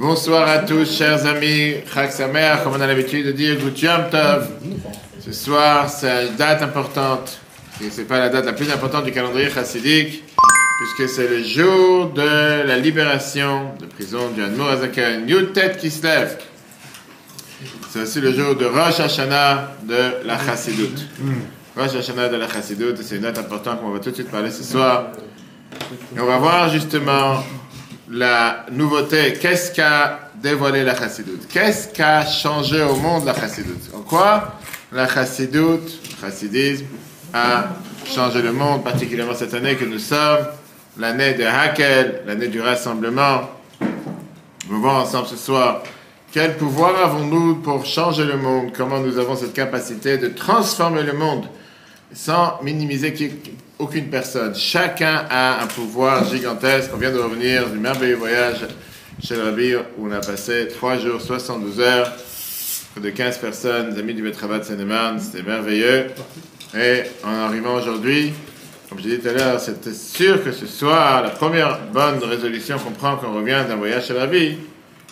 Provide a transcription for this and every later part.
Bonsoir à tous, chers amis. Chag Samer, comme on a l'habitude de dire, Good Yom Tov. Ce soir, c'est une date importante. Ce n'est pas la date la plus importante du calendrier chassidique, puisque c'est le jour de la libération de prison du Hanmour Azaken, Yutet qui se lève. C'est aussi le jour de Rosh Hashanah de la Chassidoute. Rosh Hashanah de la Chassidoute, c'est une date importante qu'on va tout de suite parler ce soir. Et on va voir justement la nouveauté. Qu'est-ce qu'a dévoilé la Chassidoute? Qu'est-ce qu'a changé au monde la Chassidoute? En quoi la Chassidoute, le Chassidisme, a changé le monde, particulièrement cette année que nous sommes, l'année de Hakel, l'année du rassemblement? Va voir ensemble ce soir quel pouvoir avons-nous pour changer le monde? Comment nous avons cette capacité de transformer le monde sans minimiser aucune personne Chacun a un pouvoir gigantesque. On vient de revenir du merveilleux voyage chez le Rabbi où on a passé 3 jours, 72 heures, près de 15 personnes, amis du Betravat Seine-et-Marne. C'était merveilleux. Et en arrivant aujourd'hui, comme j'ai dit tout à l'heure, c'était sûr que ce soir, la première bonne résolution qu'on prend quand on revient d'un voyage chez le Rabbi,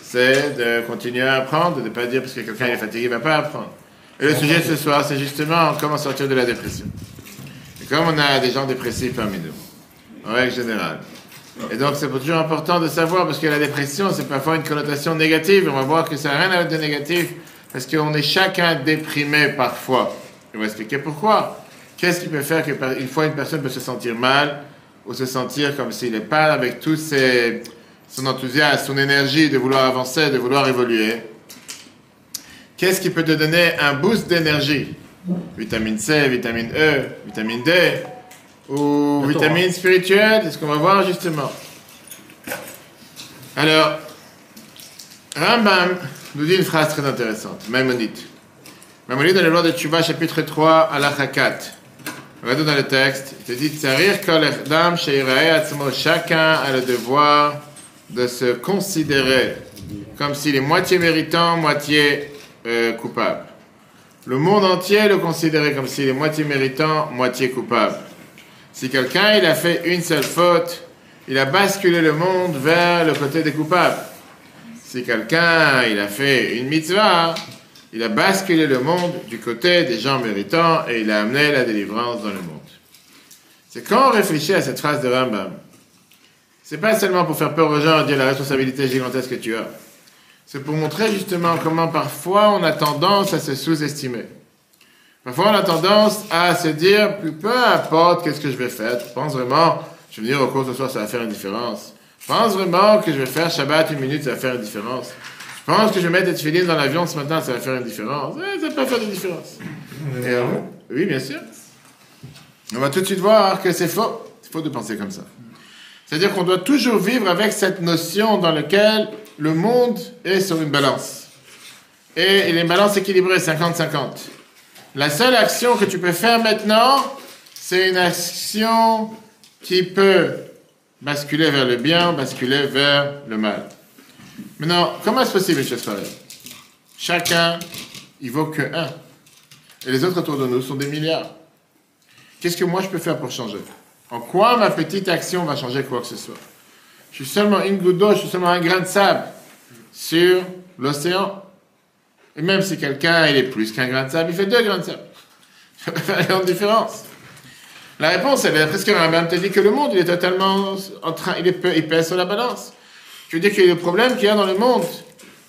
c'est de continuer à apprendre, de ne pas dire parce que quelqu'un est fatigué, il ne va pas apprendre. Et le sujet de ce soir, c'est justement comment sortir de la dépression. Comme on a des gens dépressifs parmi nous, en règle générale. Et donc c'est toujours important de savoir, parce que la dépression, c'est parfois une connotation négative. On va voir que ça n'a rien à voir de négatif, parce qu'on est chacun déprimé parfois. On va expliquer pourquoi. Qu'est-ce qui peut faire qu'une fois une personne peut se sentir mal, ou se sentir comme s'il n'est pas avec ses son enthousiasme, son énergie de vouloir avancer, de vouloir évoluer? Qu'est-ce qui peut te donner un boost d'énergie? Vitamine C, vitamine E, vitamine D ou vitamine spirituelle C'est ce qu'on va voir justement. Alors, Rambam nous dit une phrase très intéressante, Maïmonide. Maïmonide dans le loi de Tchouba, chapitre 3, à la 4. Regardez dans le texte, il te dit Tsarir chacun a le devoir de se considérer comme s'il est moitié méritant, moitié euh, coupable. Le monde entier le considérait comme s'il est moitié méritant, moitié coupable. Si quelqu'un il a fait une seule faute, il a basculé le monde vers le côté des coupables. Si quelqu'un il a fait une mitzvah, il a basculé le monde du côté des gens méritants et il a amené la délivrance dans le monde. C'est quand on réfléchit à cette phrase de Rambam, c'est pas seulement pour faire peur aux gens et dire la responsabilité gigantesque que tu as. C'est pour montrer justement comment parfois on a tendance à se sous-estimer. Parfois on a tendance à se dire, peu importe qu'est-ce que je vais faire, je pense vraiment, je vais venir au cours ce soir, ça va faire une différence. Je pense vraiment que je vais faire Shabbat une minute, ça va faire une différence. Je pense que je vais mettre des filines dans l'avion ce matin, ça va faire une différence. Eh, ça peut faire une différence. Euh, oui, bien sûr. On va tout de suite voir que c'est faux. C'est faux de penser comme ça. C'est-à-dire qu'on doit toujours vivre avec cette notion dans laquelle le monde est sur une balance. Et il est une balance équilibrée, 50-50. La seule action que tu peux faire maintenant, c'est une action qui peut basculer vers le bien, basculer vers le mal. Maintenant, comment est-ce possible, M. Soirée Chacun, il vaut que un. Et les autres autour de nous sont des milliards. Qu'est-ce que moi je peux faire pour changer? En quoi ma petite action va changer quoi que ce soit? Je suis seulement une goutte d'eau, je suis seulement un grain de sable sur l'océan. Et même si quelqu'un est plus qu'un grain de sable, il fait deux grains de sable. Ça peut faire une différence. La réponse, elle est presque même te dit que le monde, il est totalement en train, il, est, il pèse sur la balance. Veux dire que le problème qu'il y a dans le monde,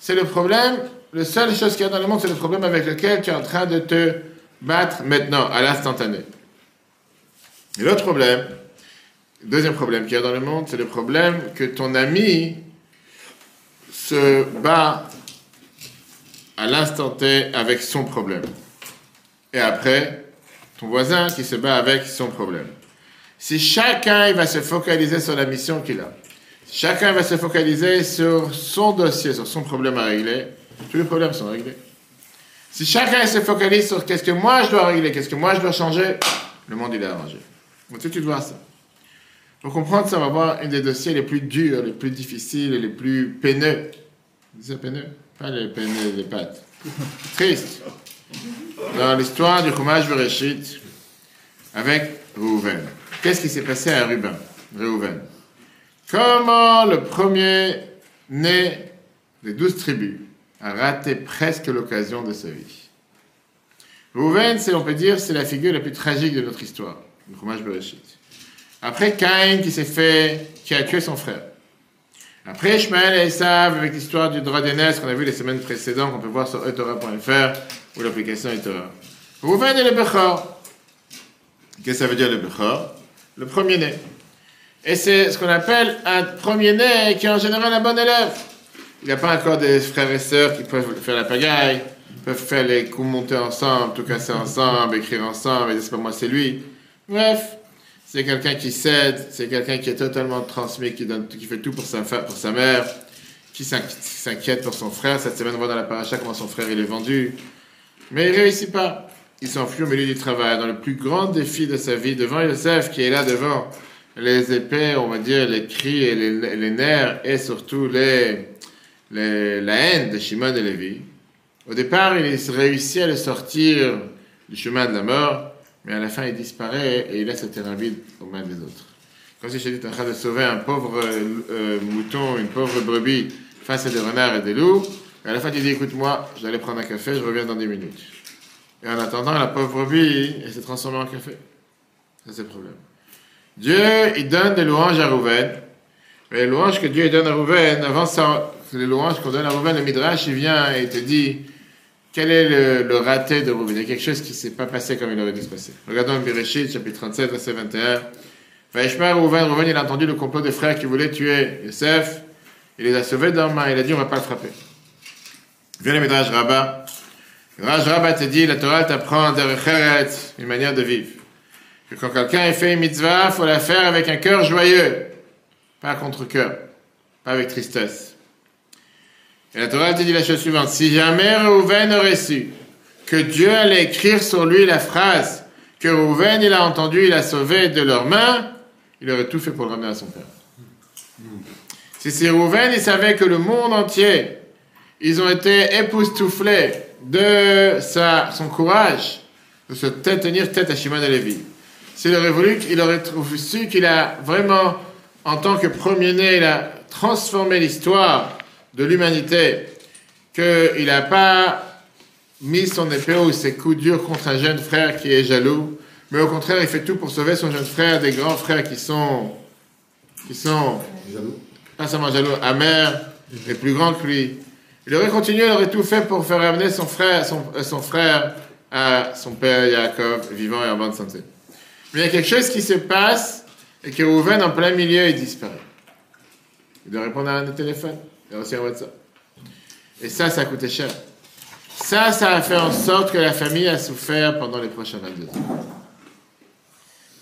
c'est le problème, la seule chose qu'il y a dans le monde, c'est le problème avec lequel tu es en train de te battre maintenant, à l'instantané. Et l'autre problème, deuxième problème qu'il y a dans le monde, c'est le problème que ton ami se bat à l'instant T avec son problème. Et après, ton voisin qui se bat avec son problème. Si chacun va se focaliser sur la mission qu'il a, chacun va se focaliser sur son dossier, sur son problème à régler, tous les problèmes sont réglés. Si chacun se focalise sur qu'est-ce que moi je dois régler, qu'est-ce que moi je dois changer, le monde il est arrangé. De suite voir ça. Pour comprendre ça, va voir un des dossiers les plus durs, les plus difficiles, les plus peineux. C'est peineux? Pas les peineux, les pattes. Triste. Dans l'histoire du Chumash Bereshit avec Reuven. Qu'est-ce qui s'est passé à Ruben, Reuven? Comment le premier né des douze tribus, a raté presque l'occasion de sa vie? Rouven, c'est, on peut dire, c'est la figure la plus tragique de notre histoire, le fromage Bereshit. Après Caïn qui s'est fait, qui a tué son frère. Après Ishmael et Esav avec l'histoire du droit d'aînesse qu'on a vu les semaines précédentes, qu'on peut voir sur etora.fr ou l'application etora. Rouven est le Bechor. Qu'est-ce que ça veut dire le Bechor? Le premier-né. Et c'est ce qu'on appelle un premier-né qui est en général un bon élève. Il n'y a pas encore des frères et sœurs qui peuvent faire la pagaille, peuvent faire les coups monter ensemble, tout casser ensemble, écrire ensemble, et c'est pas moi, c'est lui. Bref, c'est quelqu'un qui cède, c'est quelqu'un qui est totalement transmis, qui, donne, qui fait tout pour sa, mère, qui s'inquiète pour son frère. Cette semaine, on voit dans la paracha comment son frère il est vendu. Mais il réussit pas. Il s'enfuit au milieu du travail, dans le plus grand défi de sa vie, devant Yosef, qui est là devant les épées, on va dire, les cris et les, nerfs, et surtout les, les, la haine de Shimon et Lévi. Au départ, il réussit à le sortir du chemin de la mort, mais à la fin, il disparaît et il laisse le terrain vide aux mains des autres. Quand si est en train de sauver un pauvre euh, mouton, une pauvre brebis face à des renards et des loups, à la fin, il dit Écoute-moi, aller prendre un café, je reviens dans 10 minutes. Et en attendant, la pauvre brebis, elle s'est transformée en café. Ça, c'est le problème. Dieu, il donne des louanges à Rouven. Mais les louanges que Dieu donne à Rouven, avant ça, les louanges qu'on donne à Rouven, le Midrash, il vient et il te dit quel est le, raté de Rouven Il y a quelque chose qui ne s'est pas passé comme il aurait dû se passer. Regardons Bereshit, chapitre 37, verset 21. Vaishma Rouven, Rouven, il a entendu le complot des frères qui voulaient tuer Yosef. Il les a sauvés d'un main. Il a dit on ne va pas le frapper. Viens le Midrash Rabbah. Midrash Rabbah te dit la Torah t'apprend une manière de vivre. Que quand quelqu'un a fait une mitzvah, il faut la faire avec un cœur joyeux, pas contre cœur, pas avec tristesse. Et la Torah te dit la chose suivante si jamais Reuven aurait su que Dieu allait écrire sur lui la phrase que Reuven il a entendu, il a sauvé de leurs mains, il aurait tout fait pour le ramener à son père. Si c'est Reuven, il savait que le monde entier, ils ont été époustouflés de sa, son courage de se tenir tête à Shimon et Lévi. S'il aurait voulu, il aurait su qu'il a vraiment, en tant que premier-né, il a transformé l'histoire de l'humanité, qu'il n'a pas mis son épée ou ses coups durs contre un jeune frère qui est jaloux, mais au contraire, il fait tout pour sauver son jeune frère des grands frères qui sont, qui sont, jaloux. pas seulement jaloux, amers, et plus grands que lui. Il aurait continué, il aurait tout fait pour faire amener son frère, son, euh, son frère à son père Yaakov, vivant et en bonne santé. Mais il y a quelque chose qui se passe et que Rouven, en plein milieu, il disparaît. Il doit répondre à un téléphone. Il a reçu un. Et ça, ça a coûté cher. Ça, ça a fait en sorte que la famille a souffert pendant les prochains 22 ans.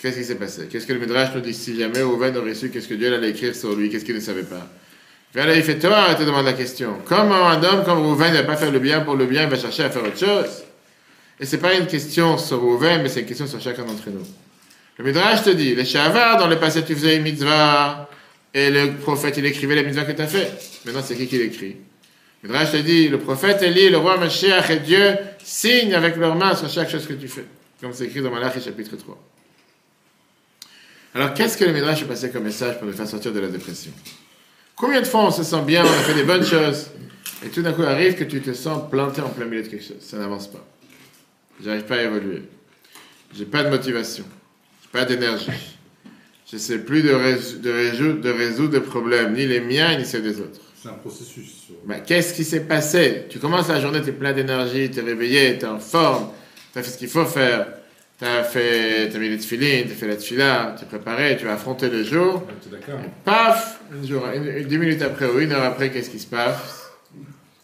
Qu'est-ce qui s'est passé? Qu'est-ce que le Midrash nous dit? Si jamais Rouven aurait su qu'est-ce que Dieu allait écrire sur lui, qu'est-ce qu'il ne savait pas? Là, il fait toi, te demande la question. Comment un homme comme Rouven ne va pas faire le bien pour le bien, il va chercher à faire autre chose? Et ce n'est pas une question sur Rouven, mais c'est une question sur chacun d'entre nous. Le Midrash te dit, les Shavar, dans le passé, tu faisais une mitzvah, et le prophète, il écrivait les mitzvahs que tu as fait. Maintenant, c'est qui qui l'écrit? Midrash te dit, le prophète Eli, le roi Mashiach et Dieu signent avec leurs mains sur chaque chose que tu fais. Comme c'est écrit dans Malachi chapitre 3. Alors, qu'est-ce que le Midrash est passé comme message pour nous faire sortir de la dépression? Combien de fois on se sent bien, on a fait des bonnes choses, et tout d'un coup arrive que tu te sens planté en plein milieu de quelque chose? Ça n'avance pas. J'arrive pas à évoluer. J'ai pas de motivation pas d'énergie. Je ne sais plus de, de, résoudre, de résoudre des problèmes, ni les miens, ni ceux des autres. C'est un processus. Ben, Qu'est-ce qui s'est passé? Tu commences la journée, tu es plein d'énergie, tu es réveillé, tu es en forme, tu as fait ce qu'il faut faire. Tu as, fait, as mis les tefilines, tu as fait la tefila, tu es préparé, tu as affronté le jour. d'accord. Et paf, une jour, une, dix minutes après ou une heure après, qu'est-ce qui se passe?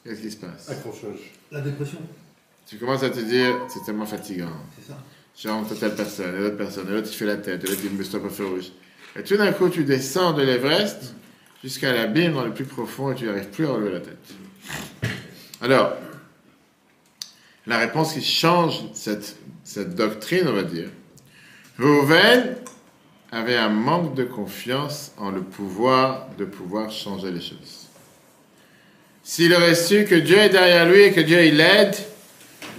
Qu'est-ce qui se passe? Accrochage. La dépression. Tu commences à te dire, c'est tellement fatigant. C'est ça. Rencontré telle personne, et l'autre personne, et l'autre il fait la tête, et l'autre il me stoppe au. Et tout d'un coup, tu descends de l'Everest jusqu'à l'abîme dans le plus profond et tu n'arrives plus à relever la tête. Alors, la réponse qui change cette, cette doctrine, on va dire, Rouven avait un manque de confiance en le pouvoir de pouvoir changer les choses. S'il aurait su que Dieu est derrière lui et que Dieu il l'aide,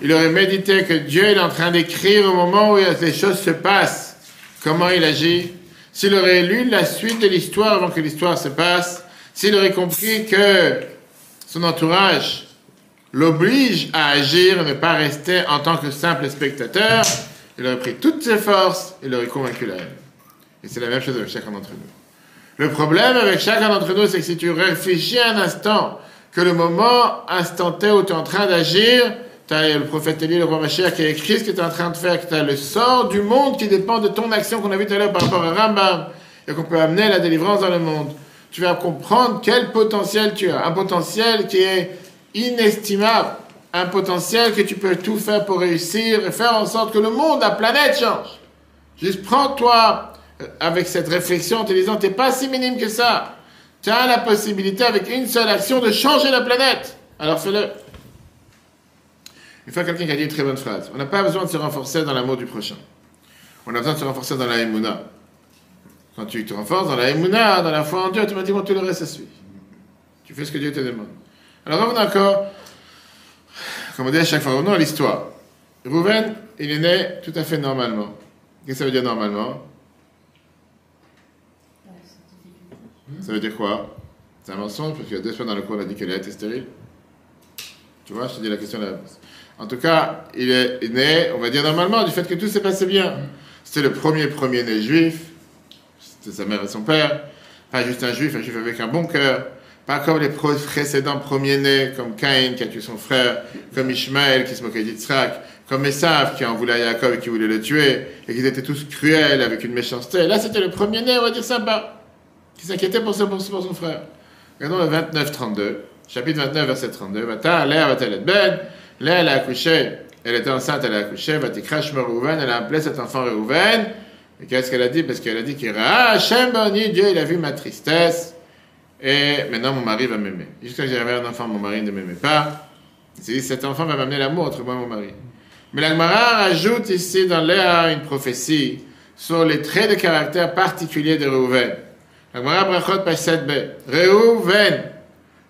il aurait médité que Dieu est en train d'écrire au moment où les choses se passent, comment il agit? S'il aurait lu la suite de l'histoire avant que l'histoire se passe, s'il aurait compris que son entourage l'oblige à agir et ne pas rester en tant que simple spectateur, il aurait pris toutes ses forces et l'aurait convaincu la haine. Et c'est la même chose avec chacun d'entre nous. Le problème avec chacun d'entre nous, c'est que si tu réfléchis un instant que le moment instanté où tu es en train d'agir, tu as le prophète Élie, le roi Machia, qui a écrit ce que tu en train de faire, que tu as le sort du monde qui dépend de ton action qu'on a vu tout à l'heure par rapport à Rambam, et qu'on peut amener la délivrance dans le monde. Tu vas comprendre quel potentiel tu as. Un potentiel qui est inestimable. Un potentiel que tu peux tout faire pour réussir et faire en sorte que le monde, la planète change. Juste prends-toi euh, avec cette réflexion en te disant, t'es pas si minime que ça. Tu as la possibilité avec une seule action de changer la planète. Alors fais-le. Une fois, quelqu'un qui a dit une très bonne phrase. On n'a pas besoin de se renforcer dans l'amour du prochain. On a besoin de se renforcer dans la émouna. Quand tu te renforces dans la émouna, dans la foi en Dieu, automatiquement tout le reste se suit. Tu fais ce que Dieu te demande. Alors revenons encore, comme on dit à chaque fois, revenons à l'histoire. Rouven, il est né tout à fait normalement. Qu'est-ce que ça veut dire normalement? Ça veut dire quoi? C'est un mensonge, parce qu'il y a deux fois dans le cours, on a dit qu'elle était stérile. Tu vois, je te dis la question là. En tout cas, il est né, on va dire normalement, du fait que tout s'est passé bien. C'était le premier premier-né juif, c'était sa mère et son père, pas juste un juif, un juif avec un bon cœur, pas comme les précédents premiers-nés, comme Caïn qui a tué son frère, comme Ishmaël qui se moquait d'Yitzhak, comme Esav qui en voulait à Jacob et qui voulait le tuer, et qu'ils étaient tous cruels avec une méchanceté. Là, c'était le premier-né, on va dire sympa, qui s'inquiétait pour, pour, son frère. Regardons le 29-32, chapitre 29, verset 32. Vata, Léa va être ben, Léa, elle a accouché, elle était enceinte, elle a accouché, crash Rouven, elle a appelé cet enfant Rouven. Et qu'est-ce qu'elle a dit? Parce qu'elle a dit qu'il ah, Hachem Boni, Dieu, il a vu ma tristesse. Et maintenant, mon mari va m'aimer. Jusqu'à que j'avais un enfant, mon mari ne m'aimait pas. Il s'est dit, cet enfant va m'amener l'amour entre moi et mon mari. Mais l'Agmara rajoute ici dans Léa une prophétie sur les traits de caractère particuliers de Reuven. L'Agmara brachot page 7b. Reuven.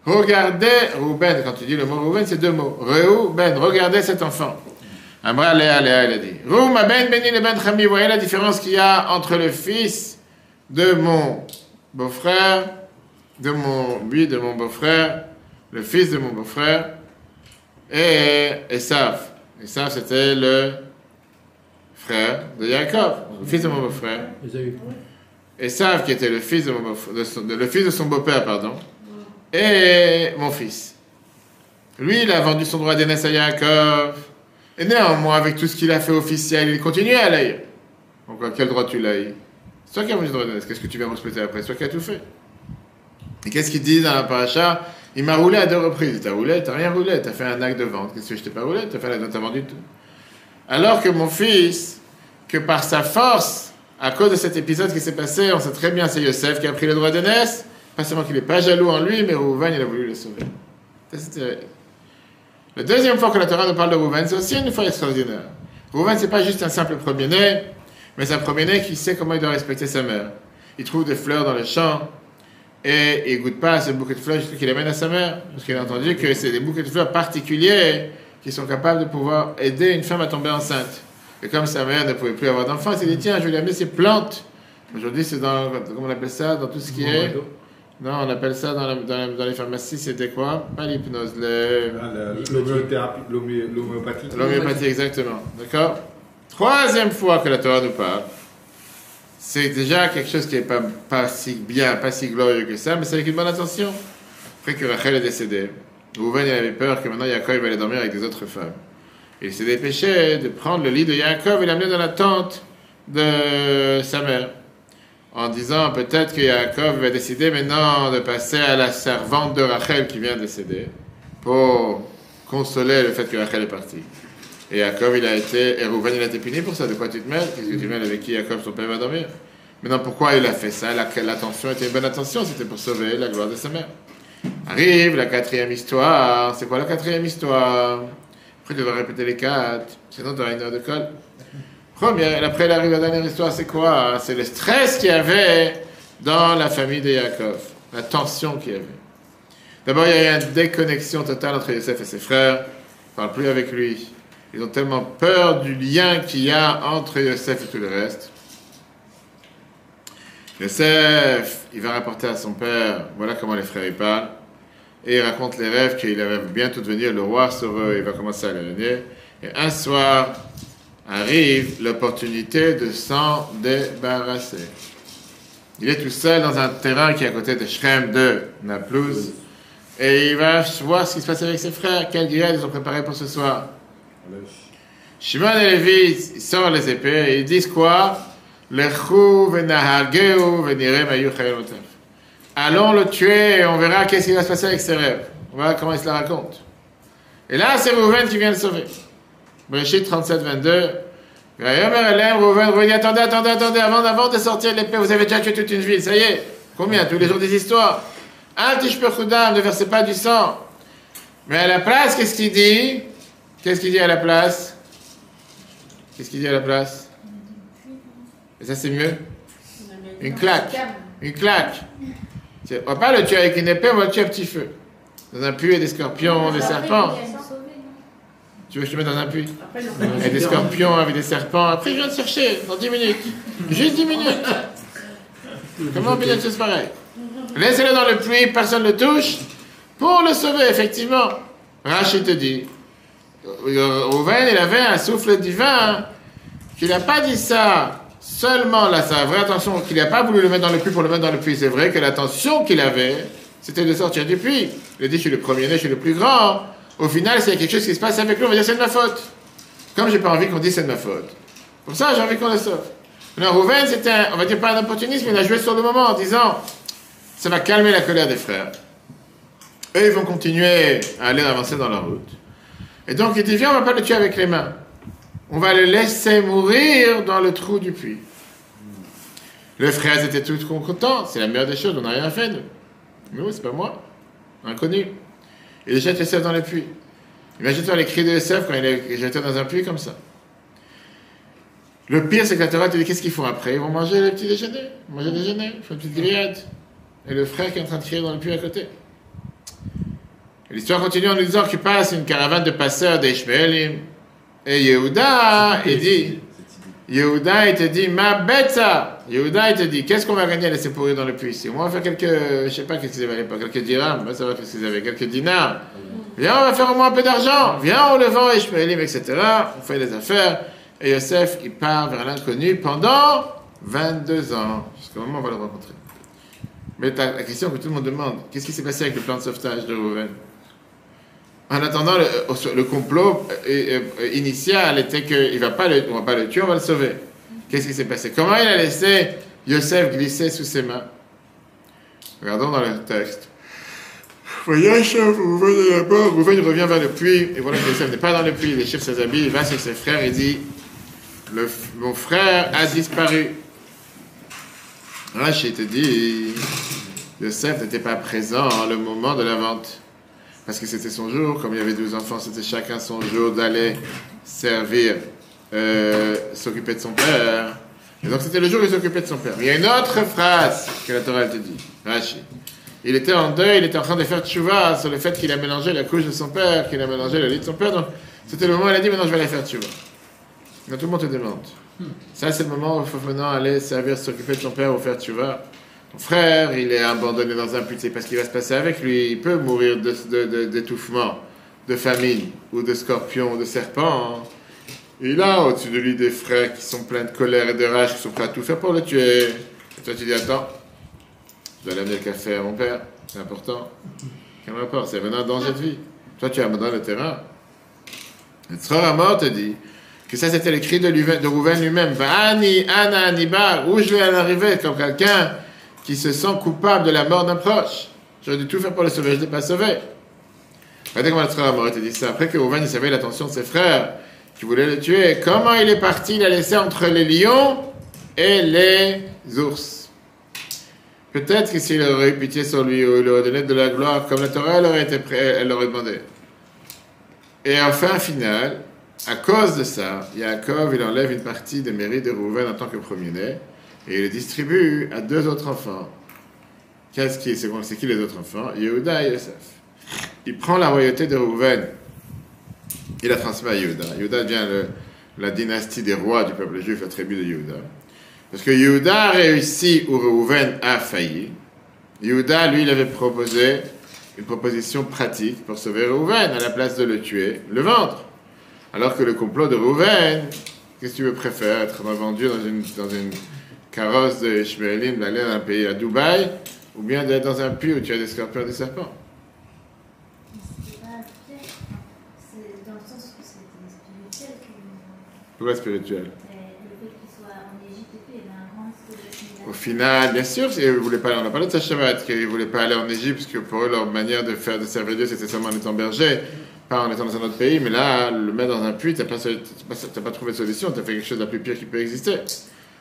Regardez, Reuven, quand tu dis le mot Reuven, c'est deux mots. Reuven, regardez cet enfant. Amra Léa, Léa, elle a dit. Rouma ben beni le ben chami. Voyez la différence qu'il y a entre le fils de mon beau-frère de mon, lui, de mon beau-frère, le fils de mon beau-frère, et Esav. Esav, c'était le frère de Jacob, le fils de mon beau-frère. Esav, qui était le fils de, mon de, le fils de son beau-père, pardon, et mon fils. Lui, il a vendu son droit d'aînesse à Jacob, et néanmoins, avec tout ce qu'il a fait officiel, il continue à l'haïr. Donc, quel droit tu l'haïs C'est toi qui as vendu son droit d'aînesse, qu'est-ce que tu viens respecter après? C'est toi qui as tout fait. Et qu'est-ce qu'il dit dans la paracha? Il m'a roulé à deux reprises. T'as roulé, t'as rien roulé, t'as fait un acte de vente. Qu'est-ce que je t'ai pas roulé? T'as fait la t'as vendu tout. Alors que mon fils, que par sa force, à cause de cet épisode qui s'est passé, on sait très bien, c'est Yosef qui a pris le droit d'aînesse. Pas seulement qu'il n'est pas jaloux en lui, mais Rouven, il a voulu le sauver. La deuxième fois que la Torah nous parle de Rouven, c'est aussi une fois extraordinaire. Rouven, c'est pas juste un simple premier-né, mais c'est un premier-né qui sait comment il doit respecter sa mère. Il trouve des fleurs dans les champs, et il goûte pas à ce bouquet de fleurs jusqu'à qu'il amène à sa mère. Parce qu'il a entendu que c'est des bouquets de fleurs particuliers qui sont capables de pouvoir aider une femme à tomber enceinte. Et comme sa mère ne pouvait plus avoir d'enfant, il s'est dit tiens, je vais lui amener ces plantes. Aujourd'hui, c'est dans, comment on appelle ça, dans tout ce qui est. Non, on appelle ça dans, dans, les pharmacies, c'était quoi? Pas l'hypnose, ah, l'homéopathie. L'homéopathie, exactement. D'accord? Troisième fois que la Torah nous parle c'est déjà quelque chose qui n'est pas, pas si bien, pas si glorieux que ça, mais c'est avec une bonne intention. Après que Rachel est décédée, Rouven avait peur que maintenant Yaakov allait dormir avec des autres femmes. Il s'est dépêché de prendre le lit de Yaakov et l'amener dans la tente de sa mère. En disant peut-être que Yaakov va décider maintenant de passer à la servante de Rachel qui vient de décéder pour consoler le fait que Rachel est partie. Et Jacob, il a été, et Rouven, il a été puni pour ça. De quoi tu te mêles? Qu'est-ce que tu mêles avec qui Jacob, son père, va dormir? Maintenant, pourquoi il a fait ça? L'attention était une bonne attention, c'était pour sauver la gloire de sa mère. Arrive la quatrième histoire. C'est quoi la quatrième histoire? Après, tu dois répéter les quatre, sinon tu auras une heure de colle. Après, il arrive la dernière histoire, c'est quoi? C'est le stress qu'il y avait dans la famille de Jacob, la tension qu'il y avait. D'abord, il y a eu une déconnexion totale entre Yosef et ses frères. Il ne parle plus avec lui. Ils ont tellement peur du lien qu'il y a entre Yosef et tout le reste. Yosef, il va rapporter à son père, voilà comment les frères y parlent. et il raconte les rêves qu'il va bientôt devenir le roi sur eux, il va commencer à les régner. Et un soir arrive l'opportunité de s'en débarrasser. Il est tout seul dans un terrain qui est à côté de Shrem de Naplouse. Et il va voir ce qui se passe avec ses frères, quelle guerre ils ont préparé pour ce soir? Shimon et Lévi sortent les épées et ils disent quoi? Allons le tuer et on verra qu'est-ce qui va se passer avec ses rêves. On comment il se la raconte. Et là, c'est Rouven qui vient le sauver. Bréchit 37, 22. Rouven, dit attendez, attendez, attendez, avant, avant de sortir l'épée, vous avez déjà tué toute une ville, ça y est. Combien Tous les jours des histoires. Un ne versez pas du sang. Mais à la place, qu'est-ce qu'il dit? Qu'est-ce qu'il dit à la place? Qu'est-ce qu'il dit à la place? Et ça, c'est mieux Une claque. Une claque. On va pas le tuer avec une épée, on va le tuer à petit feu. Dans un puits, des scorpions, des serpents. Tu veux que je te mette dans un puits Il y a des scorpions avec des serpents. Après, je viens de chercher, dans 10 minutes. Juste 10 minutes. Comment on peut dire chose pareille Laissez-le dans le puits, personne ne le touche. Pour le sauver, effectivement. Rachid te dit, Rouven, il avait un souffle divin, qu'il n'a pas dit ça seulement, là, ça vraie attention, qu'il n'a pas voulu le mettre dans le puits pour le mettre dans le puits. C'est vrai que l'attention qu'il avait, c'était de sortir du puits. Il a dit, je suis le premier né, je suis le plus grand. Au final, s'il y a quelque chose qui se passe avec lui, on va dire, c'est de ma faute. Comme j'ai pas envie qu'on dise c'est de ma faute. Pour ça, j'ai envie qu'on le sauve. Alors, Rouven, c'était, on va dire pas un opportunisme, il a joué sur le moment en disant, ça va calmer la colère des frères. Eux, ils vont continuer à aller avancer dans leur route. Et donc, il dit, viens, on va pas le tuer avec les mains. On va le laisser mourir dans le trou du puits. Les frères étaient tous contents. C'est la meilleure des choses, on n'a rien fait, nous. Oui, c'est pas moi. Inconnu. Il jette Yosef dans le puits. Imagine-toi les cris de Yosef quand il est jeté dans un puits comme ça. Le pire, c'est que la Torah te dit qu'est-ce qu'ils font après? Ils vont manger le petit déjeuner. Manger le déjeuner, ils font une petite grillade. Et le frère qui est en train de crier dans le puits à côté. L'histoire continue en nous disant qu'il passe une caravane de passeurs d'Ishmaelim. Et Yehuda, il dit, Yehuda, il te dit, ma bête Yehuda, il te dit, qu'est-ce qu'on va gagner à laisser pourrir dans le puits? Si on va faire quelques, je sais pas qu'est-ce qu'ils avaient pas, quelques dirhams, ça va faire ce qu'ils avaient, quelques dinars. Viens, on va faire au moins un peu d'argent. Viens, on le vend à Ishmaelim, etc. On fait les affaires. Et Yosef, il part vers l'inconnu pendant 22 ans. Jusqu'au moment où on va le rencontrer. Mais la question que tout le monde demande, qu'est-ce qui s'est passé avec le plan de sauvetage de Rouven? En attendant, le, complot euh, euh, initial était qu'on va pas le, va pas le tuer, on va le sauver. Qu'est-ce qui s'est passé? Comment il a laissé Yosef glisser sous ses mains? Regardons dans le texte. Il revient vers le puits, et voilà que Yosef n'est pas dans le puits, il déchire ses habits, il va sur ses frères et dit le, Mon frère a disparu. Rachid te dit Yosef n'était pas présent le moment de la vente parce que c'était son jour, comme il y avait deux enfants, c'était chacun son jour d'aller servir, euh, s'occuper de son père. Et donc c'était le jour où il s'occupait de son père. il y a une autre phrase que la Torah te dit, Rachid. Il était en deuil, il était en train de faire tchouva sur le fait qu'il a mélangé la couche de son père, qu'il a mélangé le lit de son père. Donc c'était le moment où il a dit maintenant je vais aller faire tchouva. Donc tout le monde te demande. Ça c'est le moment où il faut maintenant aller servir, s'occuper de son père ou faire tchouva frère, il est abandonné dans un puits, c'est parce qu'il va se passer avec lui. Il peut mourir d'étouffement, de, de, famine, ou de scorpion, ou de serpent. Il a au-dessus de lui des frères qui sont pleins de colère et de rage, qui sont prêts à tout faire pour le tuer. Et toi, tu dis Attends, je dois amener le café à mon père, c'est important. Quel rapport C'est maintenant un danger de vie. Toi, tu abandonnes le terrain. Le à mort te dit que ça, c'était le cri de, Rouven lui-même. Ani, Anna, Aniba, où je vais arriver comme quelqu'un qui se sent coupable de la mort d'un proche. J'aurais dû tout faire pour le sauver, je ne l'ai pas sauvé. Regardez comment frère mort dit ça. Après que Rouven savait l'attention de ses frères qui voulaient le tuer, comment il est parti, il a laissé entre les lions et les ours? Peut-être que s'il aurait eu pitié sur lui ou il aurait donné de la gloire, comme la Torah, elle aurait été prêt, elle l'aurait demandé. Et enfin, final, à cause de ça, Yaakov, il enlève une partie des mérites de Rouven en tant que premier-né et il le distribue à deux autres enfants. Qu'est-ce qui, c'est qui les autres enfants? Yehuda et Yosef. Il prend la royauté de Rouven, il la transmet à Yehuda. Yehuda devient la dynastie des rois du peuple juif, la tribu de Yehuda. Parce que Yehuda a réussi où Rouven a failli. Yehuda, lui, il avait proposé une proposition pratique pour sauver Rouven à la place de le tuer, le vendre. Alors que le complot de Rouven, qu'est-ce que tu veux préférer Être vendu dans une, dans une carrosse de Ishmaelim, d'aller dans un pays à Dubaï, ou bien d'être dans un puits où tu as des scorpions et des serpents Pourquoi spirituel? Au final, bien sûr, ils voulaient pas, on a parlé de sa Shabbat, qu'ils ne voulaient pas aller en Égypte, parce que pour eux, leur manière de faire, de servir Dieu, c'était seulement en étant berger, pas en étant dans un autre pays, mais là, le mettre dans un puits, tu n'as pas, pas trouvé de solution, tu as fait quelque chose de la plus pire qui peut exister.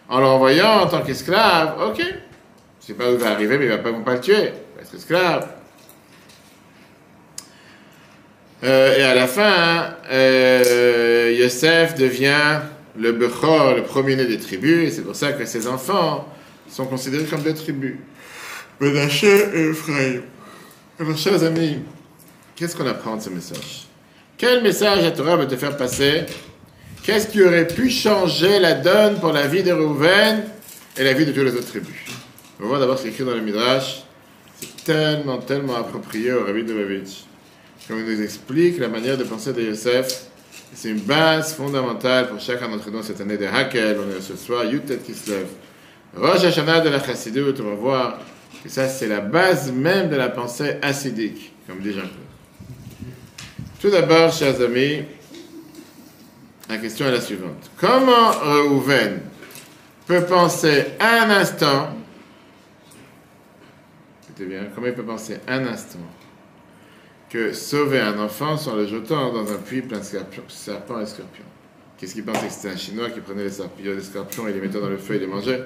En le renvoyant en tant qu'esclave, ok, je sais pas où il va arriver, mais ils ne vont pas le tuer, il va être esclave. Euh, et à la fin, euh, Yosef devient le Bechor, le premier-né des tribus, et c'est pour ça que ses enfants sont considérés comme des tribus. Menaché et Ephraïm. Alors, chers amis, qu'est-ce qu'on apprend de ce message? Quel message la Torah veut te faire passer Qu'est-ce qui aurait pu changer la donne pour la vie de Reuven et la vie de toutes les autres tribus? On va d'abord ce qui est écrit dans le Midrash. C'est tellement, tellement approprié au Rabbi Lubavitch. Comme il nous explique la manière de penser de Yosef. C'est une base fondamentale pour chacun d'entre nous cette année de Hakel. On est ce soir, Yutet lève. Rosh Hashanah de la Chassidut, on va voir que ça, c'est la base même de la pensée acidique, comme dit Jean-Claude. Tout d'abord, chers amis, la question est la suivante. Comment Reuven peut penser un instant, comment il peut penser un instant que sauver un enfant sans le jetant dans un puits plein de serpents et scorpions? Qu'est-ce qu'il pensait que c'était un Chinois qui prenait les, serpillons, les scorpions et les mettait dans le feu et les mangeait?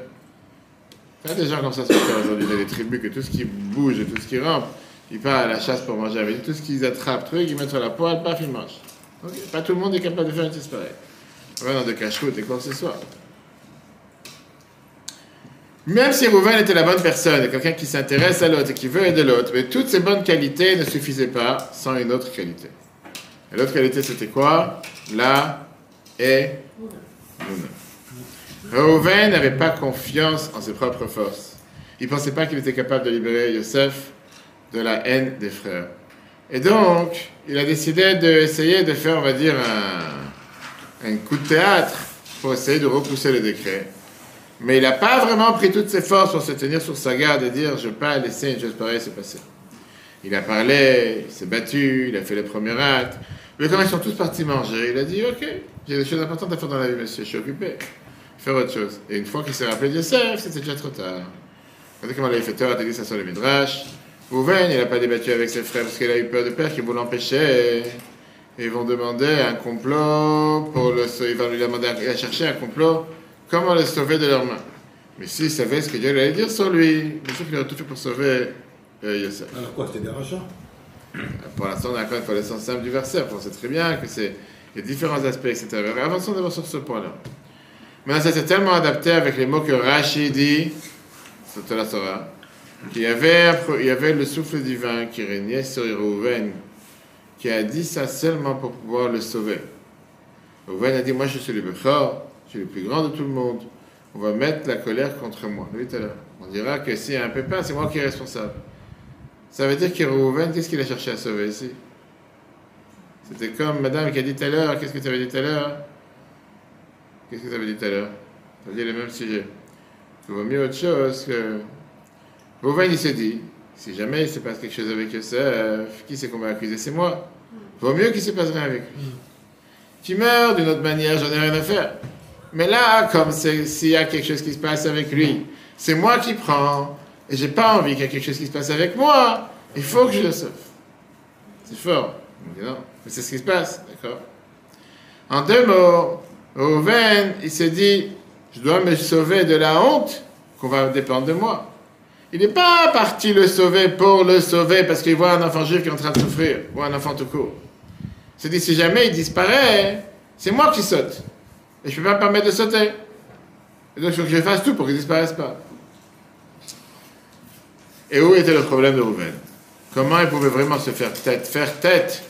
Il y a des gens comme ça sur Terre aujourd'hui, il y a des tribus que tout ce qui bouge et tout ce qui rampe, ils partent à la chasse pour manger avec tout ce qu'ils attrapent, truc, ils mettent sur la poêle, paf, ils mangent. Pas tout le monde est capable de faire une chose pareille. Dans des cache-routes et quoi que ce soit. Même si Rouven était la bonne personne, quelqu'un qui s'intéresse à l'autre et qui veut aider l'autre, mais toutes ces bonnes qualités ne suffisaient pas sans une autre qualité. Et l'autre qualité, c'était quoi? La et Rouven n'avait pas confiance en ses propres forces. Il ne pensait pas qu'il était capable de libérer Yosef de la haine des frères. Et donc, il a décidé d'essayer de faire, on va dire, un, coup de théâtre pour essayer de repousser le décret. Mais il n'a pas vraiment pris toutes ses forces pour se tenir sur sa garde et dire je ne vais pas laisser une chose pareille se passer. Il a parlé, il s'est battu, il a fait les premiers actes. Mais quand ils sont tous partis manger, il a dit ok, j'ai des choses importantes à faire dans la vie, monsieur, je suis occupé. Faire autre chose. Et une fois qu'il s'est rappelé Yosef, c'était déjà trop tard. Regardez comment il avait fait tort, il dit ça sur le Midrash. Rouven, il n'a pas débattu avec ses frères parce qu'il a eu peur de père qui vont l'empêcher. Et ils vont demander un complot pour le sauver. Il va lui demander, il a cherché un complot, comment le sauver de leurs mains? Mais s'il savait ce que Dieu allait dire sur lui, bien sûr qu'il aurait tout fait pour sauver euh, Yosef. Alors quoi, c'était des rachats Pour l'instant, on a encore une connaissance simple du verset. On sait très bien que c'est a différents aspects, etc. Mais avançons d'abord sur ce point-là. Maintenant, ça s'est tellement adapté avec les mots que Rachid dit, c'est la Torah, il y avait le souffle divin qui régnait sur Rouven, qui a dit ça seulement pour pouvoir le sauver. Rouven a dit Moi, je suis le Bechor, je suis le plus grand de tout le monde. On va mettre la colère contre moi. On dira que s'il y a un pépin, c'est moi qui est responsable. Ça veut dire que Rouven, qu'est-ce qu'il a cherché à sauver ici? C'était comme madame qui a dit tout à l'heure, qu'est-ce que tu avais dit tout à l'heure? Qu'est-ce que tu avais dit tout à l'heure? Tu dit le même sujet. Il vaut mieux autre chose que. Rouven, il s'est dit, si jamais il se passe quelque chose avec Yosef, qui c'est qu'on va accuser? C'est moi. Vaut mieux qu'il se passe rien avec lui. Tu meurs d'une autre manière, j'en ai rien à faire. Mais là, comme s'il y a quelque chose qui se passe avec lui, c'est moi qui prends, et j'ai pas envie qu'il y ait quelque chose qui se passe avec moi, il faut que je le sauve. C'est fort. Dit non, mais c'est ce qui se passe, d'accord? En deux mots, Reuven, il s'est dit, je dois me sauver de la honte qu'on va dépendre de moi. Il n'est pas parti le sauver pour le sauver parce qu'il voit un enfant juif qui est en train de souffrir, ou un enfant tout court. Il s'est dit, si jamais il disparaît, c'est moi qui saute. Et je ne peux pas me permettre de sauter. Et donc, il faut que je fasse tout pour qu'il ne disparaisse pas. Et où était le problème de Rouven? Comment il pouvait vraiment se faire tête, faire tête,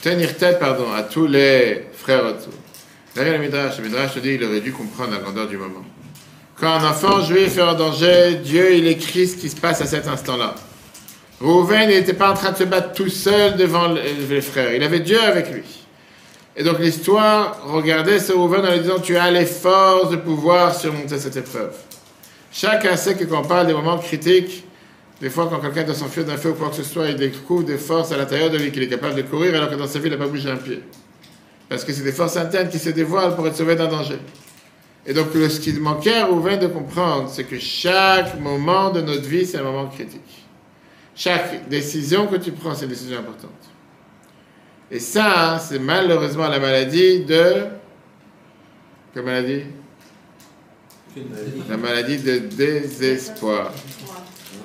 tenir tête, pardon, à tous les frères autour Derrière le Midrash, le Midrash dit il aurait dû comprendre la grandeur du moment. Quand un enfant juif est en danger, Dieu, il écrit ce qui se passe à cet instant-là. Rouven n'était pas en train de se battre tout seul devant le- les frères. Il avait Dieu avec lui. Et donc l'histoire regardait ce Rouven en lui disant Tu as les forces de pouvoir surmonter cette épreuve. Chacun sait que quand on parle des moments critiques, des fois quand quelqu'un doit s'enfuir d'un feu ou quoi que ce soit, il découvre des forces à l'intérieur de lui qu'il est capable de courir alors que dans sa vie il n'a pas bougé un pied. Parce que c'est des forces internes qui se dévoilent pour être sauvé d'un danger. Et donc ce qu'il manquait à Rouven de comprendre, c'est que chaque moment de notre vie, c'est un moment critique. Chaque décision que tu prends, c'est une décision importante. Et ça, hein, c'est malheureusement la maladie de... Quelle maladie? La maladie de désespoir.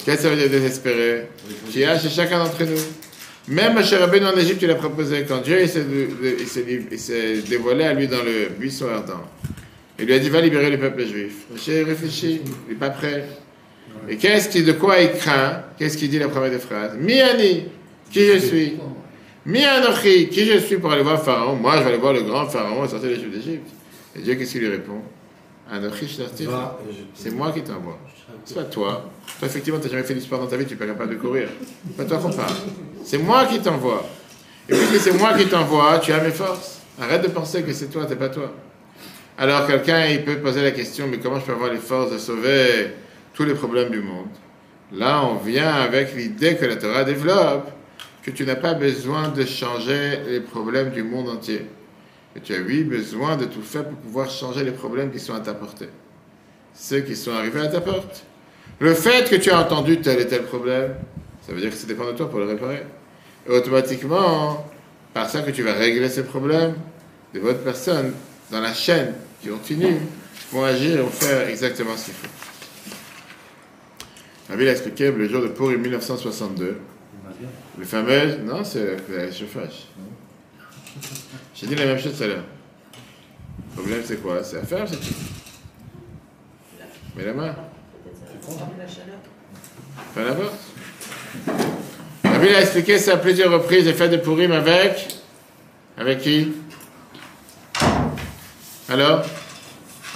Qu'est-ce que ça veut dire désespérer? Qui a chez chacun d'entre nous. Même Rabbeinu en Égypte, il a proposé, quand Dieu il s'est dévoilé à lui dans le buisson ardent, il lui a dit, va libérer le peuple juif. Moshe réfléchit, il n'est pas prêt. Et qu'est-ce qui, de quoi il craint? Qu'est-ce qu'il dit la première des phrases Miani, qui je suis? Mi Anochi, qui je suis pour aller voir Pharaon? Moi, je vais aller voir le grand Pharaon et sortir les Juifs d'Égypte. Et Dieu, qu'est-ce qu'il lui répond? Anochi, C'est moi qui t'envoie. C'est pas toi. Toi, effectivement, tu n'as jamais fait du sport dans ta vie, tu n'es pas capable de courir. C'est pas toi qu'on parle. C'est moi qui t'envoie. Et puisque c'est moi qui t'envoie, tu as mes forces. Arrête de penser que c'est toi, c'est pas toi. Alors, quelqu'un, il peut poser la question, mais comment je peux avoir les forces de sauver tous les problèmes du monde? Là, on vient avec l'idée que la Torah développe que tu n'as pas besoin de changer les problèmes du monde entier. Que tu as, oui, besoin de tout faire pour pouvoir changer les problèmes qui sont à ta portée ceux qui sont arrivés à ta porte. Le fait que tu as entendu tel et tel problème, ça veut dire que ça dépend de toi pour le réparer. Et automatiquement, par ça que tu vas régler ces problèmes, des autres personnes dans la chaîne qui continuent vont agir et vont faire exactement ce qu'il faut. La ville a expliqué le jour de Purim 1962, le fameux... Non, c'est le chauffage. J'ai dit la même chose tout à l'heure. Le problème, c'est quoi? C'est à faire, c'est tout. Mets la main. Importe. La Bible a expliqué ça à plusieurs reprises, les fêtes de Purim avec. Avec qui? Alors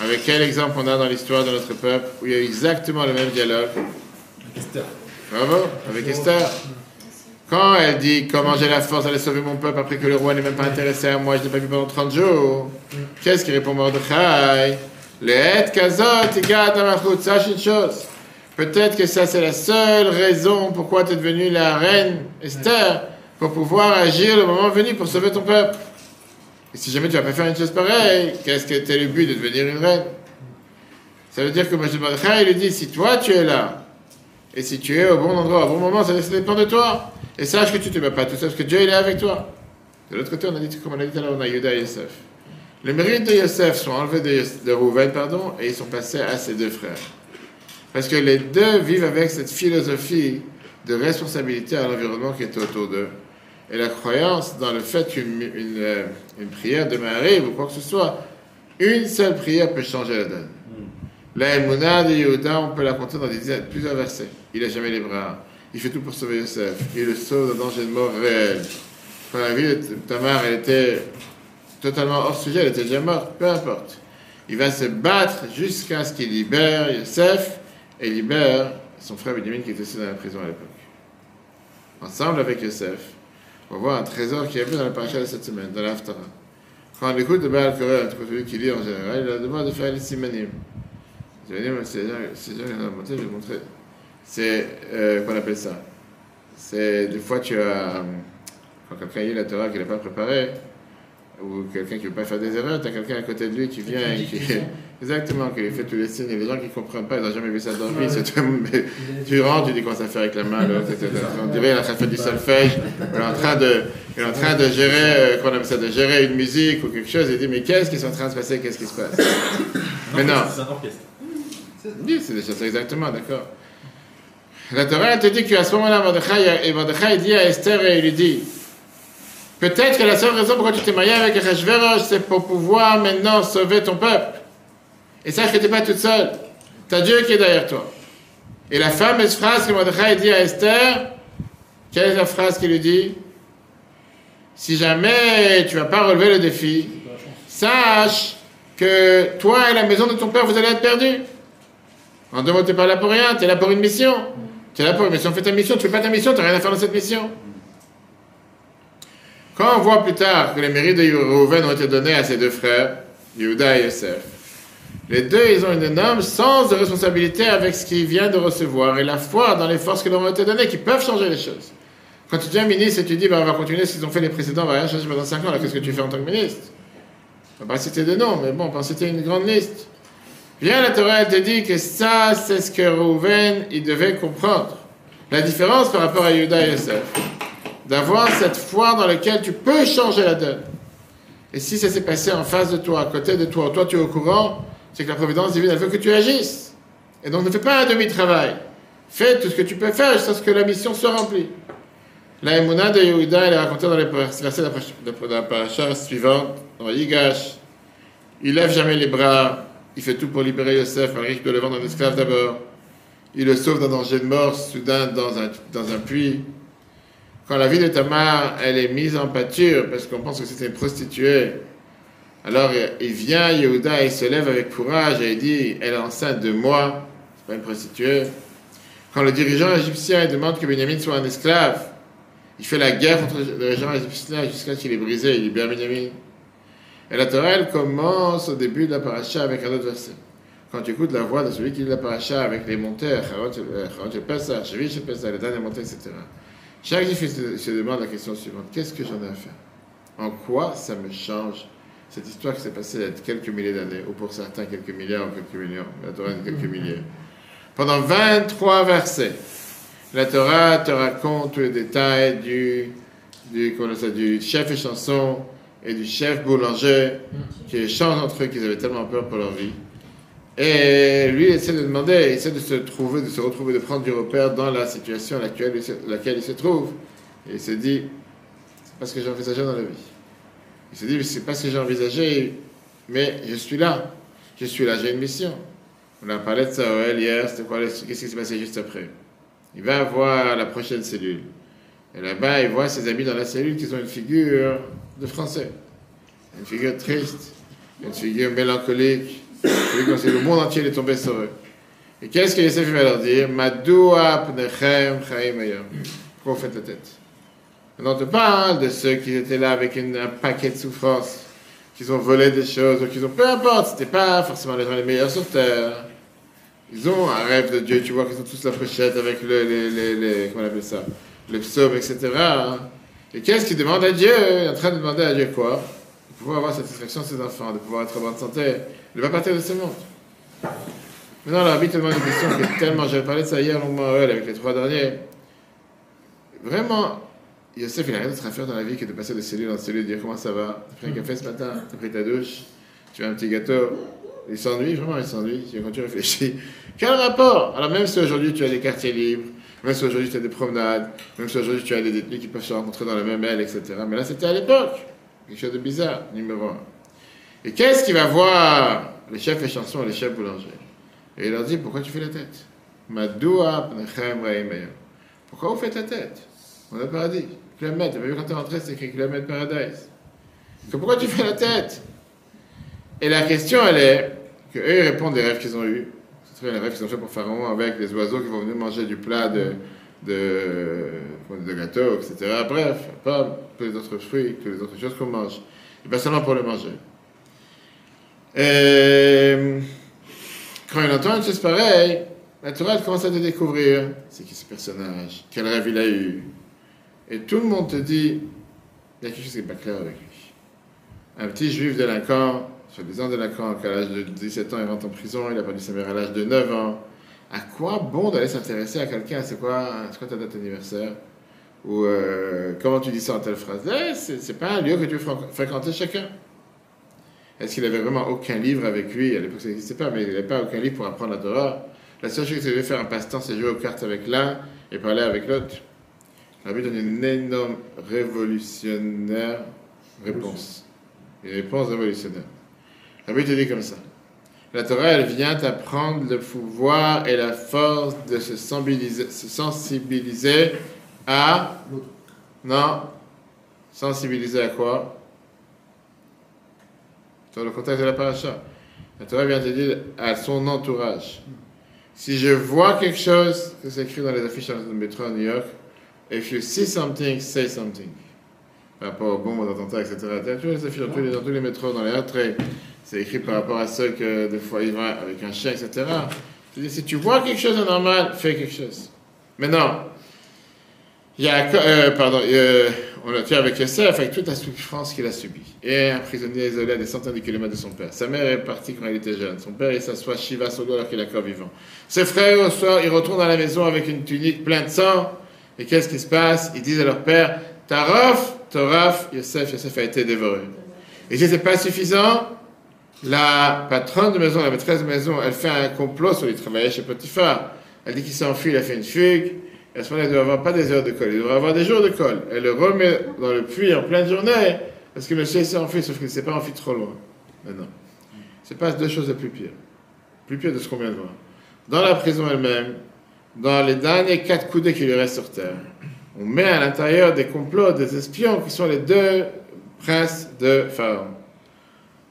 Avec quel exemple on a dans l'histoire de notre peuple où il y a eu exactement le même dialogue? Esther. Bravo, avec Esther. Quand elle dit comment j'ai la force d'aller sauver mon peuple après que le roi n'est même pas intéressé à moi, je n'ai pas vu pendant 30 jours. Qu'est-ce qui répond Mordechai? Le kazot amachut. Sache une chose. Peut-être que ça c'est la seule raison pourquoi tu es devenue la reine Esther, pour pouvoir agir le moment venu pour sauver ton peuple. Et si jamais tu vas pas faire une chose pareille, qu'est-ce que t'es le but de devenir une reine? Ça veut dire que Mordechai lui dit si toi tu es là, et si tu es au bon endroit, au bon moment, ça, dépend de toi. Et sache que tu ne te bats pas tout seul, parce que Dieu il est avec toi. De l'autre côté, on a dit, comme on a dit tout à l'heure, on a Yuda et Yosef. Les mérites de Yosef sont enlevés de, de Rouven, pardon, et ils sont passés à ses deux frères. Parce que les deux vivent avec cette philosophie de responsabilité à l'environnement qui est autour d'eux. Et la croyance dans le fait qu'une une, prière demain arrive ou quoi que ce soit, une seule prière peut changer la donne. La Emouna de Yehuda, on peut la compter dans des dizaines- plusieurs versets. Il n'a jamais les bras. Il fait tout pour sauver Yosef. Il le sauve d'un danger de mort réel. Quand la vie de Tamar, elle était totalement hors sujet, elle était déjà morte, peu importe. Il va se battre jusqu'à ce qu'il libère Yosef et libère son frère Benjamin qui était aussi dans la prison à l'époque. Ensemble avec Yosef, on voit un trésor qui est vu dans la paracha de cette semaine, dans l'Aftara. Quand on écoute le Baal Korel, celui qui lit en général, il a devoir de faire les simanim. Vais dire, c'est c'est déjà je vais vous montrer. C'est, euh, qu'on appelle ça C'est, des fois, tu as, euh, quand quelqu'un lit la Torah qu'il n'a pas préparé, ou quelqu'un qui ne veut pas faire des erreurs, tu as quelqu'un à côté de lui qui vient et qui. Exactement, lui fait tous les signes. Et les gens qui ne comprennent pas, ils n'ont jamais vu ça dans leur vie. c'est tout- mais tu rentres, tu dis comment ça fait avec la main, on dirait de faire du solfège, il est en train de, il est en train de gérer, euh, qu'on appelle ça, de gérer une musique ou quelque chose, il dit, mais qu'est-ce qui est en train de se passer, qu'est-ce qui se passe? Mais non. C'est un orchestre. Oui, c'est déjà ça, exactement, d'accord. La Torah elle te dit qu'à ce moment-là, Mordechai, et Mordechai dit à Esther et il lui dit Peut-être que la seule raison pourquoi tu t'es marié avec Achashverosh, c'est pour pouvoir maintenant sauver ton peuple. Et sache que tu n'es pas toute seule. Tu as Dieu qui est derrière toi. Et la fameuse phrase que Mordechai dit à Esther, quelle est la phrase qu'il lui dit? Si jamais tu ne vas pas relever le défi, sache que toi et la maison de ton père, vous allez être perdus. En deux mots, tu n'es pas là pour rien, tu es là pour une mission. Tu es là pour une mission, fais ta mission, tu fais pas ta mission, tu n'as rien à faire dans cette mission. Quand on voit plus tard que les mérites de Reuven ont été donnés à ses deux frères, Yehuda et Yosef, les deux, ils ont une énorme sens de responsabilité avec ce qu'ils viennent de recevoir et la foi dans les forces qui leur ont été données, qui peuvent changer les choses. Quand tu deviens ministre et tu dis, bah, on va continuer ce qu'ils ont fait les précédents, on va rien changer pendant 5 ans, qu'est-ce que tu fais en tant que ministre? On va pas citer de noms, mais bon, on citer une grande liste. Viens, la Torah, elle te dit que ça, c'est ce que Rouven, il devait comprendre. La différence par rapport à Yuda et Yosef. D'avoir cette foi dans laquelle tu peux changer la donne. Et si ça s'est passé en face de toi, à côté de toi, toi tu es au courant, c'est que la providence divine, elle veut que tu agisses. Et donc ne fais pas un demi-travail. Fais tout ce que tu peux faire jusqu'à ce que la mission se remplit. La Emouna de Yehuda, elle est racontée dans les versets de la paracha suivante, dans Yigash. Il lève jamais les bras, il fait tout pour libérer Yosef, un riche de le vendre en esclave d'abord. Il le sauve d'un danger de mort soudain dans un, dans un puits. Quand la vie de Tamar, elle est mise en pâture, parce qu'on pense que c'était une prostituée, alors il vient, Yehuda, il se lève avec courage et il dit, elle est enceinte de moi, c'est pas une prostituée. Quand le dirigeant égyptien demande que Benjamin soit un esclave, il fait la guerre contre le dirigeant égyptien jusqu'à ce qu'il est brisé, il libère Benjamin. Et la Torah, elle commence au début de la paracha avec un autre verset. Quand tu écoutes la voix de celui qui lit la paracha avec les monteurs, Charot el Pessah, Chevish el Pessah, les dernières montées, etc. Chaque juif se demande la question suivante qu'est-ce que j'en ai à faire? En quoi ça me change cette histoire qui s'est passée il y a quelques milliers d'années, ou pour certains quelques milliards ou quelques millions, la Torah quelques mm-hmm. milliers. Pendant 23 versets, la Torah te raconte tous les détails du, du, du chef et chanson et du chef boulanger qui échangent entre eux qu'ils avaient tellement peur pour leur vie. Et lui, il essaie de demander, il essaie de se trouver, de se retrouver, de prendre du repère dans la situation à laquelle, laquelle il se trouve. Et il se dit, c'est pas ce que j'ai envisagé dans la vie. Il se dit, c'est pas ce que j'ai envisagé, mais je suis là. Je suis là, j'ai une mission. On a parlé de ça hier, c'était quoi, qu'est-ce qui s'est passé juste après? Il va voir la prochaine cellule. Et là-bas, il voit ses amis dans la cellule qui ont une figure de français. Une figure triste, une figure mélancolique, le monde entier est tombé sur eux. Et qu'est-ce que Yosef va leur dire chaim Pourquoi vous faites la tête? On te parle de ceux qui étaient là avec un paquet de souffrances, qui ont volé des choses, ou qui ont... Peu importe, c'était pas forcément les gens les meilleurs sur Terre. Ils ont un rêve de Dieu, tu vois qu'ils ont tous la pochette avec le, les, les, comment on appelle ça, le psaume, etc. Et qu'est-ce qu'ils demandent à Dieu? Il est en train de demander à Dieu quoi? De pouvoir avoir satisfaction de ses enfants, de pouvoir être en bonne santé. Il va partir de ce monde. Maintenant, la vie tellement une question qui est tellement... J'avais parlé de ça hier longuement avec les trois derniers. Vraiment, Yosef, il n'a rien d'autre à faire dans la vie que de passer de cellule en cellule, de dire comment ça va. Tu pris un café ce matin, tu as pris ta douche, tu as un petit gâteau. Il s'ennuie, vraiment, il s'ennuie. Quand tu réfléchis, quel rapport? Alors, même si aujourd'hui tu as des quartiers libres, même si aujourd'hui tu as des promenades, même si aujourd'hui tu as des détenus qui peuvent se rencontrer dans la même aile, etc. Mais là, c'était à l'époque. Quelque chose de bizarre, numéro un. Et qu'est-ce qu'il va voir les chefs et chansons et les chefs boulangers? Et il leur dit Pourquoi tu fais la tête? Pourquoi vous faites la tête? On a paradis. Kilomètre, tu vu quand tu es rentré, c'est écrit kilomètre paradise. pourquoi tu fais la tête? Et la question, elle est que eux, ils répondent des rêves qu'ils ont eus. C'est les rêves qu'ils ont fait pour Pharaon avec les oiseaux qui vont venir manger du plat de, de, de gâteau, etc. Bref, pas tous les autres fruits, toutes les autres choses qu'on mange. Et pas seulement pour le manger. Et quand il entend une chose pareille, la Torah commence à te découvrir c'est qui ce personnage, quel rêve il a eu, et tout le monde te dit, il y a quelque chose qui n'est pas clair avec lui. Un petit juif délinquant, soi-disant délinquant, qu'à l'âge de 17 ans, il rentre en prison, il a perdu sa mère à l'âge de 9 ans. À quoi bon d'aller s'intéresser à quelqu'un? C'est quoi, quoi ta date d'anniversaire? Ou euh, comment tu dis ça en telle phrase? Eh, C'est pas un lieu que tu veux fréquenter chacun. Est-ce qu'il avait vraiment aucun livre avec lui? À l'époque, ça n'existait pas, mais il n'avait pas aucun livre pour apprendre la Torah. La seule chose qu'il devait faire un passe-temps, c'est jouer aux cartes avec l'un et parler avec l'autre. Rabbi donne une énorme révolutionnaire réponse. Une réponse révolutionnaire. Rabbi te dit comme ça. La Torah, elle vient t'apprendre le pouvoir et la force de se sensibiliser, se sensibiliser à... Non. Sensibiliser à quoi? Dans le contexte de la paracha. La Torah vient te dire à son entourage. Si je vois quelque chose, que c'est écrit dans les affiches de métro à New York, if you see something, say something. Par rapport aux bombes, aux attentats, etc. Tu les affiches dans tous les, dans tous les métros, dans les attraits. C'est écrit par rapport à ceux que des fois ils vont avec un chien, etc. Je dis, si tu vois quelque chose de normal, fais quelque chose. Maintenant, il y a, euh, pardon, euh, on a tué avec Yosef, avec toute la souffrance qu'il a subie. Et un prisonnier isolé à des centaines de kilomètres de son père. Sa mère est partie quand il était jeune. Son père, il s'assoit Shiva Sogo alors qu'il est encore vivant. Ses frères, au soir, ils retournent à la maison avec une tunique pleine de sang. Et qu'est-ce qui se passe? Ils disent à leur père, Taraf, Toraf, Yosef, Yosef a été dévoré. Et si c'est pas suffisant, la patronne de maison, la maîtresse de maison, elle fait un complot sur lui travailler chez Potiphar. Elle dit qu'il s'enfuit, il a fait une fugue. Et à ce moment-là, il ne doit avoir pas des heures de colle, il devrait avoir des jours de colle. Elle le remet dans le puits en pleine journée, parce que monsieur s'est enfui, sauf qu'il ne s'est pas enfui trop loin. Maintenant, c'est pas deux choses les plus pires. Plus pire de ce qu'on vient de voir. Dans la prison elle-même, dans les derniers quatre coudées qui lui restent sur terre, on met à l'intérieur des complots, des espions qui sont les deux princes de Pharaon,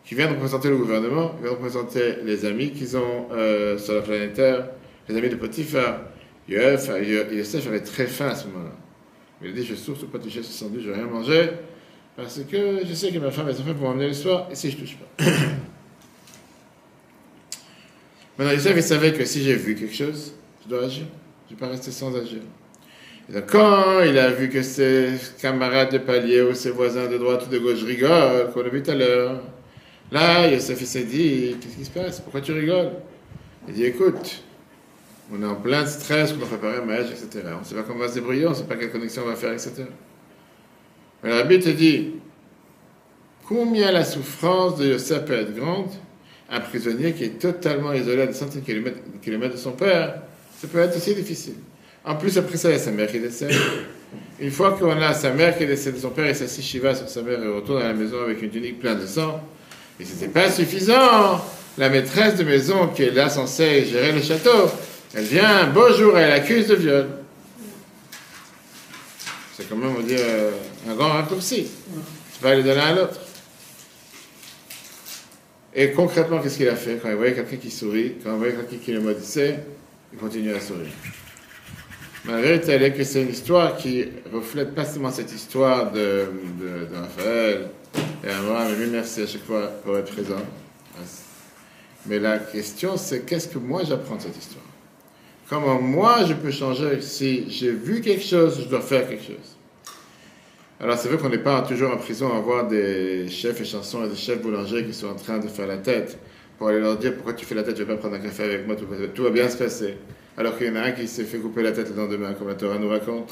qui viennent représenter le gouvernement, qui viennent représenter les amis qu'ils ont euh, sur la planète Terre, les amis de Potiphar. Yosef avait très faim à ce moment-là. Il a dit Je souffre pas toucher ce sandwich, je vais rien manger, parce que je sais que ma femme et son frère vont m'emmener le soir, et si je touche pas. Maintenant, Yosef, il savait que si j'ai vu quelque chose, je dois agir. Je ne vais pas rester sans agir. Donc, quand il a vu que ses camarades de palier ou ses voisins de droite ou de gauche rigolent, qu'on l'a vu tout à l'heure, là, Yosef s'est dit Qu'est-ce qui se passe? Pourquoi tu rigoles? Il dit Écoute, on est en plein stress, on doit préparer un mariage, etc. On ne sait pas comment on va se débrouiller, on ne sait pas quelle connexion on va faire, etc. Mais la Bible te dit combien la souffrance de Yosef peut être grande? Un prisonnier qui est totalement isolé à des centaines de kilomètres de son père, ça peut être aussi difficile. En plus, après ça, il y a sa mère qui décède. Une fois qu'on a sa mère qui décède de son père, il s'assit Shiva sur sa mère et retourne à la maison avec une tunique pleine de sang. Et ce n'était pas suffisant. La maîtresse de maison qui est là censée gérer le château, elle vient un beau jour et elle accuse de viol. C'est quand même, on dire, euh, un grand raccourci. Tu vas aller de l'un à l'autre. Et concrètement, qu'est-ce qu'il a fait? Quand il voyait quelqu'un qui sourit, quand il voyait quelqu'un qui le maudissait, il continue à sourire. Vérité, elle que c'est une histoire qui reflète pas seulement cette histoire de, de, Raphaël et Abraham, mais merci à chaque fois pour être présent. Mais la question, c'est qu'est-ce que moi j'apprends de cette histoire? Comment moi je peux changer? Si j'ai vu quelque chose, je dois faire quelque chose. Alors c'est vrai qu'on n'est pas toujours en prison à voir des chefs et chansons et des chefs boulangers qui sont en train de faire la tête pour aller leur dire pourquoi tu fais la tête, je vais pas prendre un café avec moi, tout, va bien se passer. Alors qu'il y en a un qui s'est fait couper la tête le lendemain, comme la Torah nous raconte.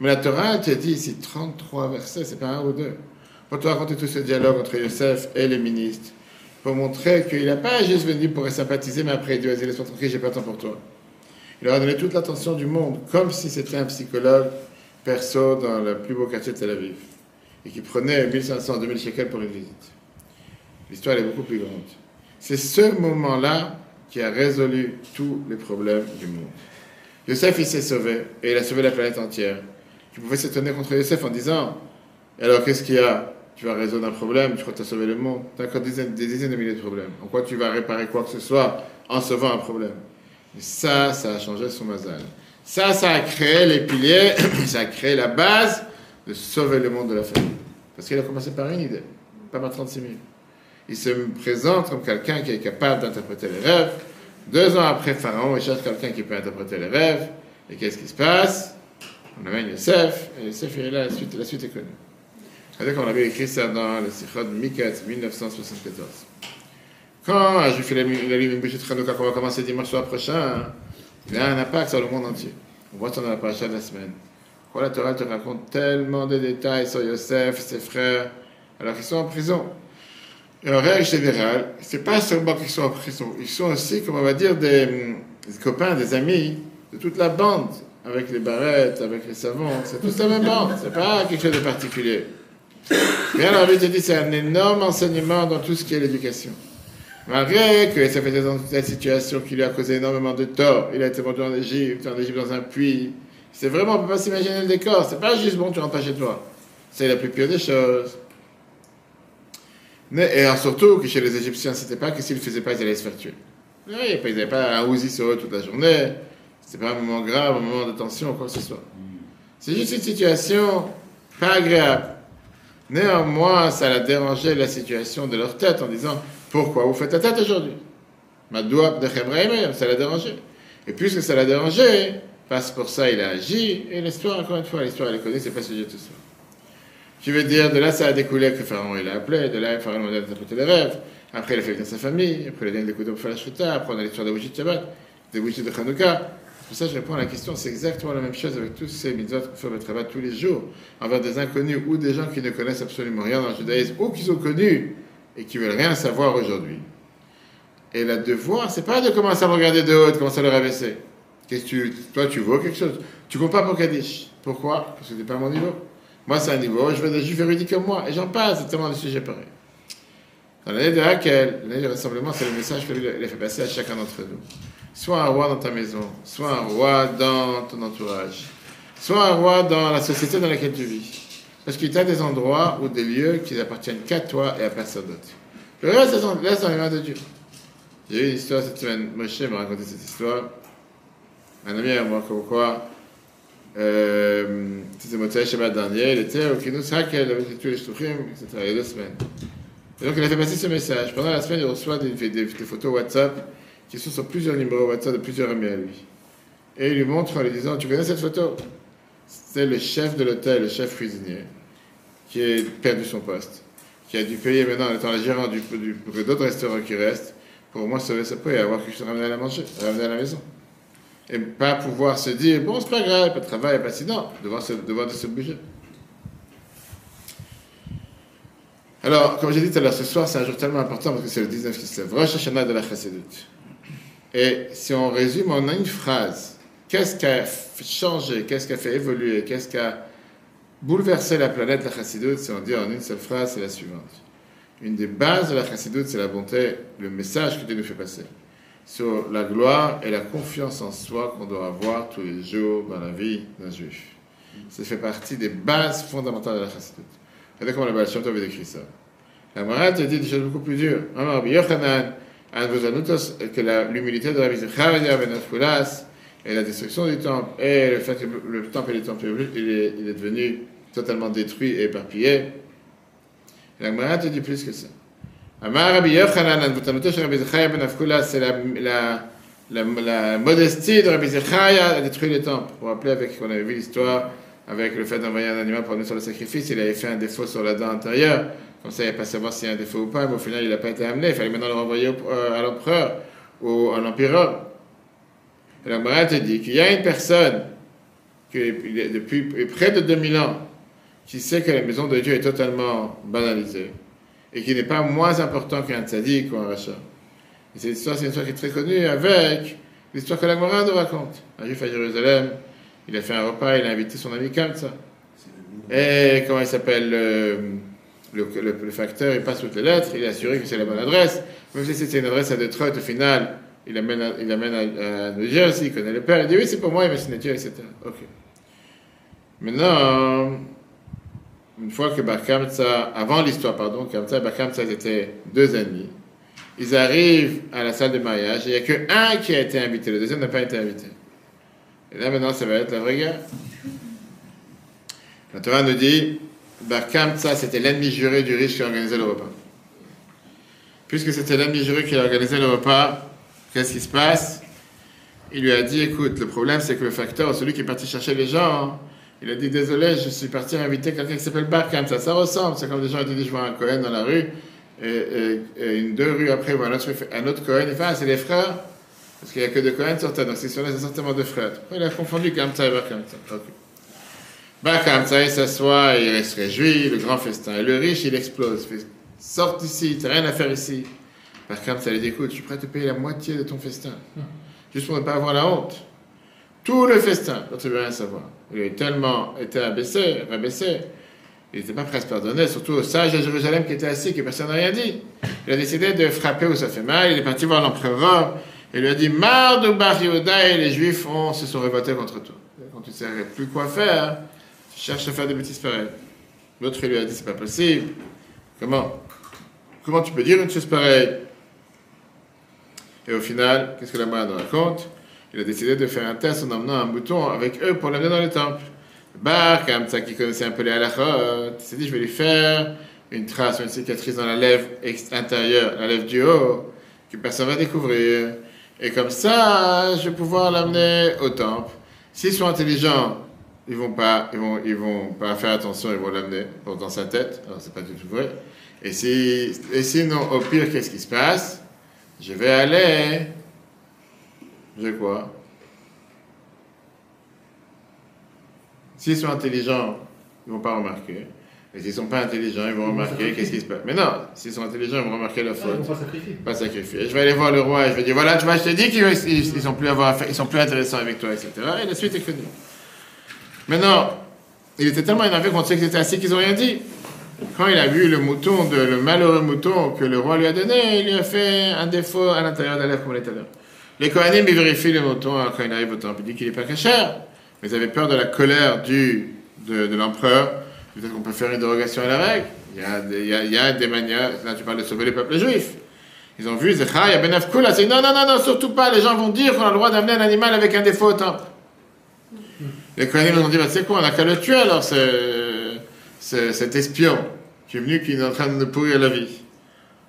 Mais la Torah, tu as dit ici 33 versets, c'est pas un ou deux. Pour te raconter tout ce dialogue entre Yosef et les ministres, pour montrer qu'il n'a pas juste venu pour sympathiser, mais après il dit vas-y, laisse-moi tranquille, j'ai pas le temps pour toi. Il leur a donné toute l'attention du monde, comme si c'était un psychologue perso dans le plus beau quartier de Tel Aviv, et qui prenait 1500, 2000 shekels pour une visite. L'histoire est beaucoup plus grande. C'est ce moment-là qui a résolu tous les problèmes du monde. Yosef, il s'est sauvé, et il a sauvé la planète entière. Tu pouvais s'étonner contre Yosef en disant, alors qu'est-ce qu'il y a? Tu vas résoudre un problème, tu crois que tu as sauvé le monde. Tu as encore des dizaines, de milliers de problèmes. En quoi tu vas réparer quoi que ce soit en sauvant un problème? Ça, ça a changé son mazal. Ça, ça a créé les piliers, ça a créé la base de sauver le monde de la famille. Parce qu'il a commencé par une idée, pas par 36 000. Il se présente comme quelqu'un qui est capable d'interpréter les rêves. Deux ans après Pharaon, il cherche quelqu'un qui peut interpréter les rêves. Et qu'est-ce qui se passe? On amène Yosef, et Yosef est là, la suite, la suite est connue. C'est-à-dire qu'on avait écrit ça dans le Sichot Mikat 1974. Quand je fais la, la une bougie Hanouka qu'on va commencer dimanche soir prochain, il a un impact sur le monde entier. On voit ça dans la paracha de la semaine. Quoi, la Torah te raconte tellement de détails sur Yosef, ses frères, alors qu'ils sont en prison? Et en règle générale, c'est pas seulement qu'ils sont en prison, ils sont aussi, comme on va dire, des, des copains, des amis de toute la bande, avec les barrettes, avec les savons, c'est tous la même bande, c'est pas quelque chose de particulier. Bien, la vie te dit, c'est un énorme enseignement dans tout ce qui est l'éducation. Malgré que ça fait dans cette situation qui lui a causé énormément de tort, il a été vendu en Égypte, en Égypte dans un puits. C'est vraiment, on peut pas s'imaginer le décor. C'est pas juste bon, tu rentres pas chez toi. C'est la plus pire des choses. Et surtout que chez les Égyptiens, c'était pas que s'ils ne faisaient pas, ils allaient se faire tuer. Ils n'avaient pas un ouzi sur eux toute la journée. C'est pas un moment grave, un moment de tension ou quoi que ce soit. C'est juste une situation pas agréable. Néanmoins, ça a dérangé la situation de leur tête en disant Pourquoi vous faites la tête aujourd'hui? Madoua de ça l'a dérangé. Et puisque ça l'a dérangé, parce pour ça il a agi, et l'histoire, encore une fois, l'histoire elle est connue, c'est pas sujet de tout ça. Je veux dire, de là ça a découlé que Pharaon il a appelé, de là Pharaon a interprété les rêves, après il a fait venir sa famille, après il a donné des pour faire la shrita, après on a l'histoire de Shabbat, des bougies de Hanouka. Pour ça je réponds à la question, c'est exactement la même chose avec tous ces mitzvot qu'on fait au travail tous les jours, envers des inconnus ou des gens qui ne connaissent absolument rien dans le judaïsme, ou qui sont connus et qui veulent rien savoir aujourd'hui. Et le devoir, c'est pas de commencer à me regarder de haut, de commencer à le rabaisser. Qu'est-ce que tu, toi, tu vois quelque chose? Tu comptes pas pour Kaddish. Pourquoi? Parce que c'est pas mon niveau. Moi, c'est un niveau, je veux des juifs érudits comme moi. Et j'en passe, c'est tellement de sujets pareils. Dans l'année de Raquel, l'année du rassemblement, c'est le message qu'il a fait passer à chacun d'entre nous. Sois un roi dans ta maison, sois un roi dans ton entourage, sois un roi dans la société dans laquelle tu vis. Parce qu'il y a des endroits ou des lieux qui n'appartiennent qu'à toi et à personne d'autre. Le reste, laisse dans les mains de Dieu. J'ai eu une histoire cette semaine. Moshe m'a raconté cette histoire. Un ami à moi, comme quoi, c'était Motsai Shabbat dernier, il était au Kinus Hakel avec tous les Shtuchim, etc. Il y a deux semaines. Et donc il a fait passer ce message. Pendant la semaine, il reçoit des, photos WhatsApp qui sont sur plusieurs numéros WhatsApp de plusieurs amis à lui. Et il lui montre en lui disant Tu connais cette photo C'est le chef de l'hôtel, le chef cuisinier, qui a perdu son poste, qui a dû payer maintenant, en étant la gérante du, du, d'autres restaurants qui restent, pour au moins sauver sa peau et avoir quelque chose à ramener à manger, à ramener à la maison. Et pas pouvoir se dire, bon, c'est pas grave, pas de travail, pas de non, devoir, se, devoir de se bouger. Alors, comme j'ai dit tout à l'heure, ce soir, c'est un jour tellement important parce que c'est le 19 qui se. Rosh Hashanah de la Chassidut. Et si on résume en une phrase, qu'est-ce qui a changé, qu'est-ce qui a fait évoluer, qu'est-ce qui a bouleversé la planète, la Chassidut, si on dit en une seule phrase, c'est la suivante. Une des bases de la chassidoute, c'est la bonté, le message que Dieu nous fait passer sur la gloire et la confiance en soi qu'on doit avoir tous les jours dans la vie d'un juif. Ça fait partie des bases fondamentales de la chassidoute. Regardez comment la Baal Shem Tov décrit ça. La Marat dit des choses beaucoup plus dures. que l'humilité de ben Afkulas et la destruction du temple et le fait que le temple et le il est, il est devenu totalement détruit et éparpillé. La Gemara te dit plus que ça. C'est la, la, la, la, modestie de Rabbi Zechaya a détruit les temples. Pour rappeler avec qu'on avait vu l'histoire avec le fait d'envoyer un animal pour venir sur le sacrifice, il avait fait un défaut sur la dent intérieure. Comme ça, il n'y pas savoir s'il y a un défaut ou pas, mais au final, il n'a pas été amené. Il fallait maintenant le renvoyer euh, à l'empereur ou à l'empereur. Et la Gemara te dit qu'il y a une personne depuis près de 2000 ans, qui sait que la maison de Dieu est totalement banalisée et qui n'est pas moins important qu'un tzaddik ou un rachat. Et cette histoire, c'est une histoire qui est très connue avec l'histoire que la Gemara nous raconte. Un juif à Jérusalem, il a fait un repas, il a invité son ami Kamsa. Et comment il s'appelle le, facteur, il passe toutes les lettres, il est assuré que c'est la bonne adresse. Même si c'est une adresse à Detroit, au final, il amène à, il amène à, New Jersey, il connaît le père, il dit oui, c'est pour moi, il met signature, etc. Ok. Maintenant, une fois que Bar avant l'histoire, pardon, Kamsa et Bar étaient deux ennemis, ils arrivent à la salle de mariage et il n'y a qu'un qui a été invité, le deuxième n'a pas été invité. Et là maintenant, ça va être la vraie guerre. La Torah nous dit, Bar c'était l'ennemi juré du riche qui a organisé le repas. Puisque c'était l'ennemi juré qui a organisé le repas, qu'est-ce qui se passe? Il lui a dit, écoute, le problème c'est que le facteur, celui qui est parti chercher les gens, il a dit Désolé, je suis parti inviter quelqu'un qui s'appelle Barkham. Ça, ça ressemble. C'est comme des gens qui disent Je vois un Cohen dans la rue, et, une, deux rues après, voilà, un autre Cohen. Il fait Ah, c'est les frères Parce qu'il n'y a que deux Cohen sur terre. Donc, c'est là, c'est certainement deux frères. Il a confondu Kamsa et Barkamsa. Okay. Barkamsa, il s'assoit, il se réjouit, le grand festin. Et le riche, il explose. Il fait Sors d'ici, tu n'as rien à faire ici. Barkamsa lui dit Écoute, je suis prêt à te payer la moitié de ton festin. Juste pour ne pas avoir la honte. Tout le festin, quand tu veux rien savoir. Il a tellement été abaissé, rabaissé, il n'était pas presque pardonné, surtout au sage de Jérusalem qui était assis, que personne n'a rien dit. Il a décidé de frapper où ça fait mal, il est parti voir l'empereur et lui a dit Marre de Bar et les Juifs ont, se sont révoltés contre toi. Quand tu ne sais plus quoi faire, tu cherches à faire des bêtises pareilles. L'autre lui a dit C'est pas possible. Comment? Comment tu peux dire une chose pareille? Et au final, qu'est-ce que la moine raconte? Il a décidé de faire un test en emmenant un mouton avec eux pour l'amener dans le temple. Bar, comme ça, qui connaissait un peu les halachot, s'est dit, je vais lui faire une trace, une cicatrice dans la lèvre intérieure, la lèvre du haut, que personne va découvrir. Et comme ça, je vais pouvoir l'amener au temple. S'ils sont intelligents, ils vont pas, ils vont, ils vont pas faire attention, ils vont l'amener dans sa tête. Alors c'est pas du tout vrai. Et, si, et sinon, au pire, qu'est-ce qui se passe? Je vais aller. Je quoi S'ils sont intelligents, ils vont pas remarquer. Et s'ils sont pas intelligents, ils vont remarquer qu'est-ce qui se passe. Mais non, s'ils sont intelligents, ils vont remarquer la faute. Ils vont pas sacrifier. Pas sacrifier. Je vais aller voir le roi et je vais dire voilà, tu vois, je t'ai dit qu'ils ils sont plus avoir ils sont plus intéressants avec toi, etc. Et la suite est connue. Maintenant, il était tellement énervé contre ceux qui étaient assis qu'ils n'ont rien dit. Quand il a vu le mouton, de, le malheureux mouton que le roi lui a donné, il lui a fait un défaut à l'intérieur de la lèvre comme l'était là. Les Kohanim, ils vérifient le mouton quand il arrive au temple. Ils disent qu'il n'est pas cachère. Mais ils avaient peur de la colère du, de, l'empereur. Peut-être qu'on peut faire une dérogation à la règle. Il y, a des, manières. Là, tu parles de sauver les peuples juifs. Ils ont vu Zechariah Ben Afkula. C'est non, non, non, non, surtout pas. Les gens vont dire qu'on a le droit d'amener un animal avec un défaut au temple. Les Kohanim ont dit bah, c'est quoi, on n'a qu'à le tuer alors, c'est cet espion qui est venu, qui est en train de nous pourrir la vie.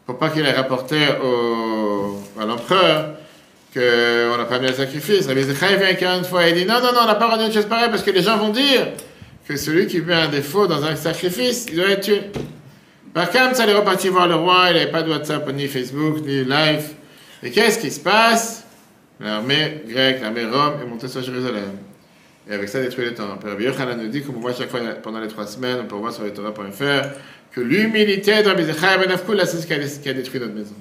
Pour pas qu'il ait rapporté au, à l'empereur qu'on n'a pas mis le sacrifice. Rabbi Zechariah vient une fois et dit non, non, non, on n'a pas rendu une chose pareille parce que les gens vont dire que celui qui met un défaut dans un sacrifice, il doit être tué. Par contre, ça est reparti voir le roi, il n'avait pas de WhatsApp, ni Facebook, ni live. Et qu'est-ce qui se passe? L'armée grecque, l'armée Rome est montée sur Jérusalem. Et avec ça, détruit le temple. Rabbi Yochanan nous dit, comme on voit chaque fois pendant les trois semaines, on peut voir sur les Torah.fr, que l'humilité de Rabbi Zechariah ben c'est ce qui a détruit notre maison.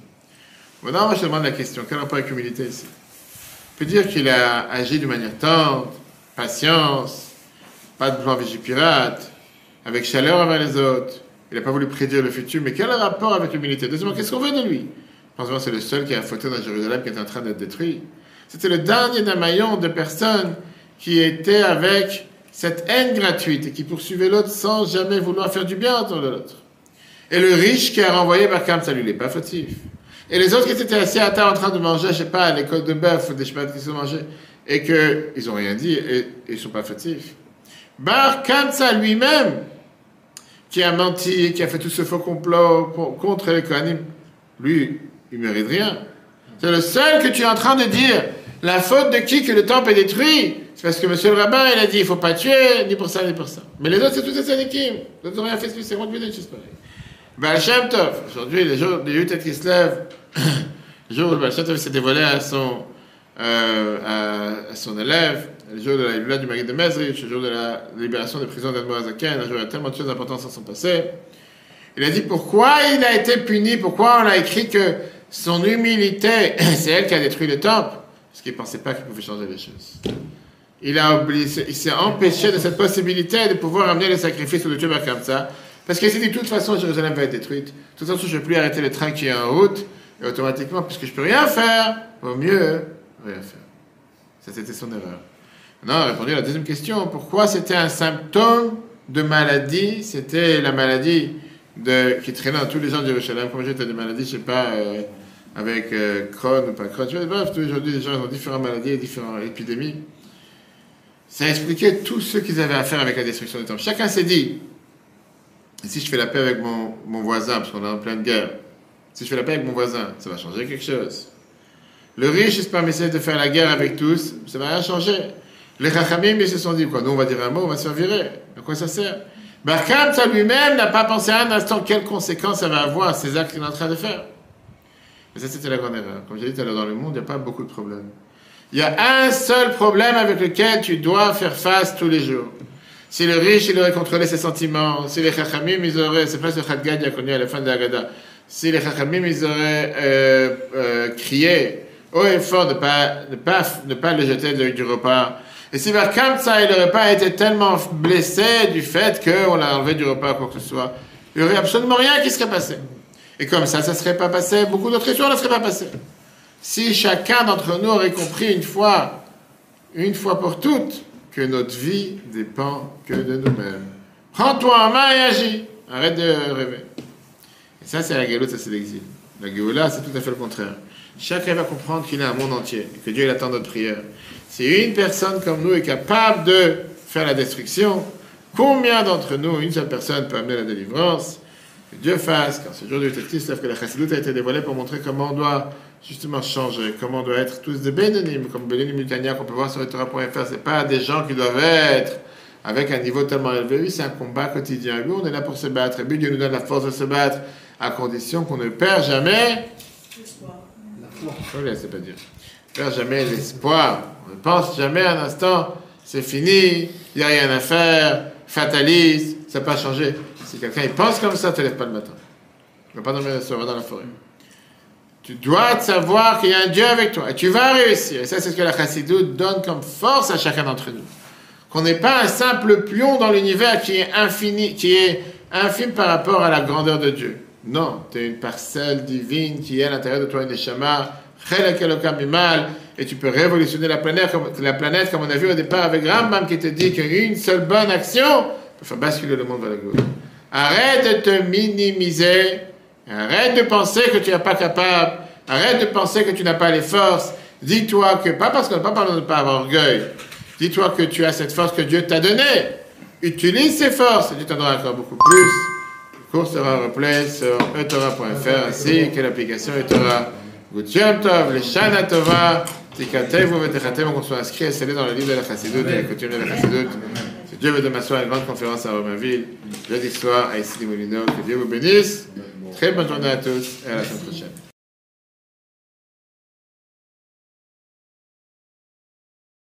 Maintenant, moi, je demande la question, quel rapport avec l'humilité ici? On peut dire qu'il a agi de manière tendre, patience, pas de plan vigipirate, avec chaleur envers les autres. Il n'a pas voulu prédire le futur, mais quel rapport avec l'humilité? Deuxièmement, qu'est-ce qu'on veut de lui? Pensez-moi, c'est le seul qui a fauteuil dans Jérusalem qui est en train d'être détruit. C'était le dernier d'un maillon de personnes qui étaient avec cette haine gratuite et qui poursuivait l'autre sans jamais vouloir faire du bien de l'autre. Et le riche qui a renvoyé Barkham, ça lui n'est pas fautif. Et les autres qui étaient assis à table en train de manger, je sais pas, les côtes de bœuf ou des chemins qui sont mangés, et qu'ils n'ont rien dit et ils ne sont pas fautifs. Bar Kamsa lui-même, qui a menti, qui a fait tout ce faux complot contre les Kohanim, lui, il ne mérite rien. C'est le seul que tu es en train de dire. La faute de qui que le temple est détruit? C'est parce que monsieur le rabbin, il a dit il ne faut pas tuer, ni pour ça, ni pour ça. Mais les autres, c'est tous des sadikim. Les autres n'ont rien fait c'est moi qui des choses pareilles. Baal Shem Tov, aujourd'hui, les jours, les peut-être qui se lèvent, le jour où Baal Shem Tov s'est dévoilé à son, euh, à, à, son élève, le jour de la du le jour de la libération des prisons d'Admorazaken, un jour où il y a tellement de choses importantes dans son passé. Il a dit pourquoi il a été puni, pourquoi on a écrit que son humilité, c'est elle qui a détruit le temple, parce qu'il ne pensait pas qu'il pouvait changer les choses. Il, s'est empêché de cette possibilité de pouvoir amener les sacrifices ou de Dieu comme ça, parce qu'il s'est dit de toute façon Jérusalem va être détruite, de toute façon je ne vais plus arrêter le train qui est en route, et automatiquement, puisque je peux rien faire, au mieux, rien faire. Ça, c'était son erreur. Non, on répondu à la deuxième question. Pourquoi c'était un symptôme de maladie? C'était la maladie qui traînait dans tous les gens de Jérusalem. Comme j'étais des maladies, je ne sais pas, euh, avec euh, Crohn ou pas Crohn. Bref, aujourd'hui, les gens ont différentes maladies, différentes épidémies. Ça expliquait tout ce qu'ils avaient à faire avec la destruction du temple. Chacun s'est dit, si je fais la paix avec mon voisin, parce qu'on est en pleine guerre, si je fais la paix avec mon voisin, ça va changer quelque chose. Le riche, il se permettait de faire la guerre avec tous, ça va rien changer. Les Chachamim, ils se sont dit, quoi, nous on va dire un mot, on va se faire virer. À quoi ça sert? Barkham, ça lui-même n'a pas pensé à un instant quelles conséquences ça va avoir ces actes qu'il est en train de faire. Mais ça, c'était la grande erreur. Comme j'ai dit tout à l'heure, dans le monde, il n'y a pas beaucoup de problèmes. Il y a un seul problème avec lequel tu dois faire face tous les jours. Si le riche, il aurait contrôlé ses sentiments, si les Chachamim, ils auraient, c'est presque le Khadgad a connu à la fin de la Gada, si les Chachamim, ils auraient euh, euh, crié haut et fort de ne pas, de pas, de pas le jeter du repas, et si vers ça, il n'aurait pas été tellement blessé du fait qu'on l'a enlevé du repas, quoi que ce soit, il n'y aurait absolument rien qui serait passé. Et comme ça, ça ne serait pas passé, beaucoup d'autres histoires ne seraient pas passées. Si chacun d'entre nous aurait compris une fois, une fois pour toutes, que notre vie dépend que de nous-mêmes. Prends-toi en main et agis. Arrête de rêver. Et ça, c'est la galoute, ça, c'est l'exil. La Géoula, c'est tout à fait le contraire. Chacun va comprendre qu'il a un monde entier, et que Dieu il attend notre prière. Si une personne comme nous est capable de faire la destruction, combien d'entre nous, une seule personne peut amener la délivrance? Que Dieu fasse, quand ce jour du sauf que la chassidoute a été dévoilée pour montrer comment on doit justement changer, comment on doit être tous des bénonymes, comme Bénénim Mutania qu'on peut voir sur le Torah.fr. C'est pas des gens qui doivent être avec un niveau tellement élevé. Oui, c'est un combat quotidien. Nous, on est là pour se battre. Et Dieu nous donne la force de se battre à condition qu'on ne perd jamais. L'espoir. c'est pas dire. Perd jamais l'espoir. On ne pense jamais un instant, c'est fini, il n'y a rien à faire, fataliste, ça n'a pas changé. Si quelqu'un pense comme ça, ne te lève pas le matin. Tu ne vas pas dormir le dans la forêt. Tu dois savoir qu'il y a un Dieu avec toi et tu vas réussir. Et ça, c'est ce que la chassidoute donne comme force à chacun d'entre nous. Qu'on n'est pas un simple pion dans l'univers qui est infini, qui est infime par rapport à la grandeur de Dieu. Non, tu es une parcelle divine qui est à l'intérieur de toi, une neshama, mal, et tu peux révolutionner la planète, comme, la planète, comme on a vu au départ avec Rambam qui te dit qu'une seule bonne action peut faire basculer le monde vers la gloire. Arrête de te minimiser, arrête de penser que tu n'es pas capable, arrête de penser que tu n'as pas les forces. Dis-toi que, pas parce qu'on ne pas parler de ne pas avoir orgueil, dis-toi que tu as cette force que Dieu t'a donnée. Utilise ces forces. Et tu t'en donneras encore beaucoup plus sera replay sur etora.fr ainsi que l'application etora. Gutiam Tov, les Shana Tova, Tikatev, Vetechatem, qu'on soit inscrit et scellé dans le livre de la Chassidoute et les coutumes de la Chassidoute. Si Dieu veut de m'asseoir à une grande conférence à Romainville, jeudi soir à Issy Molino, que Dieu vous bénisse. Très bonne journée à tous et à la semaine prochaine.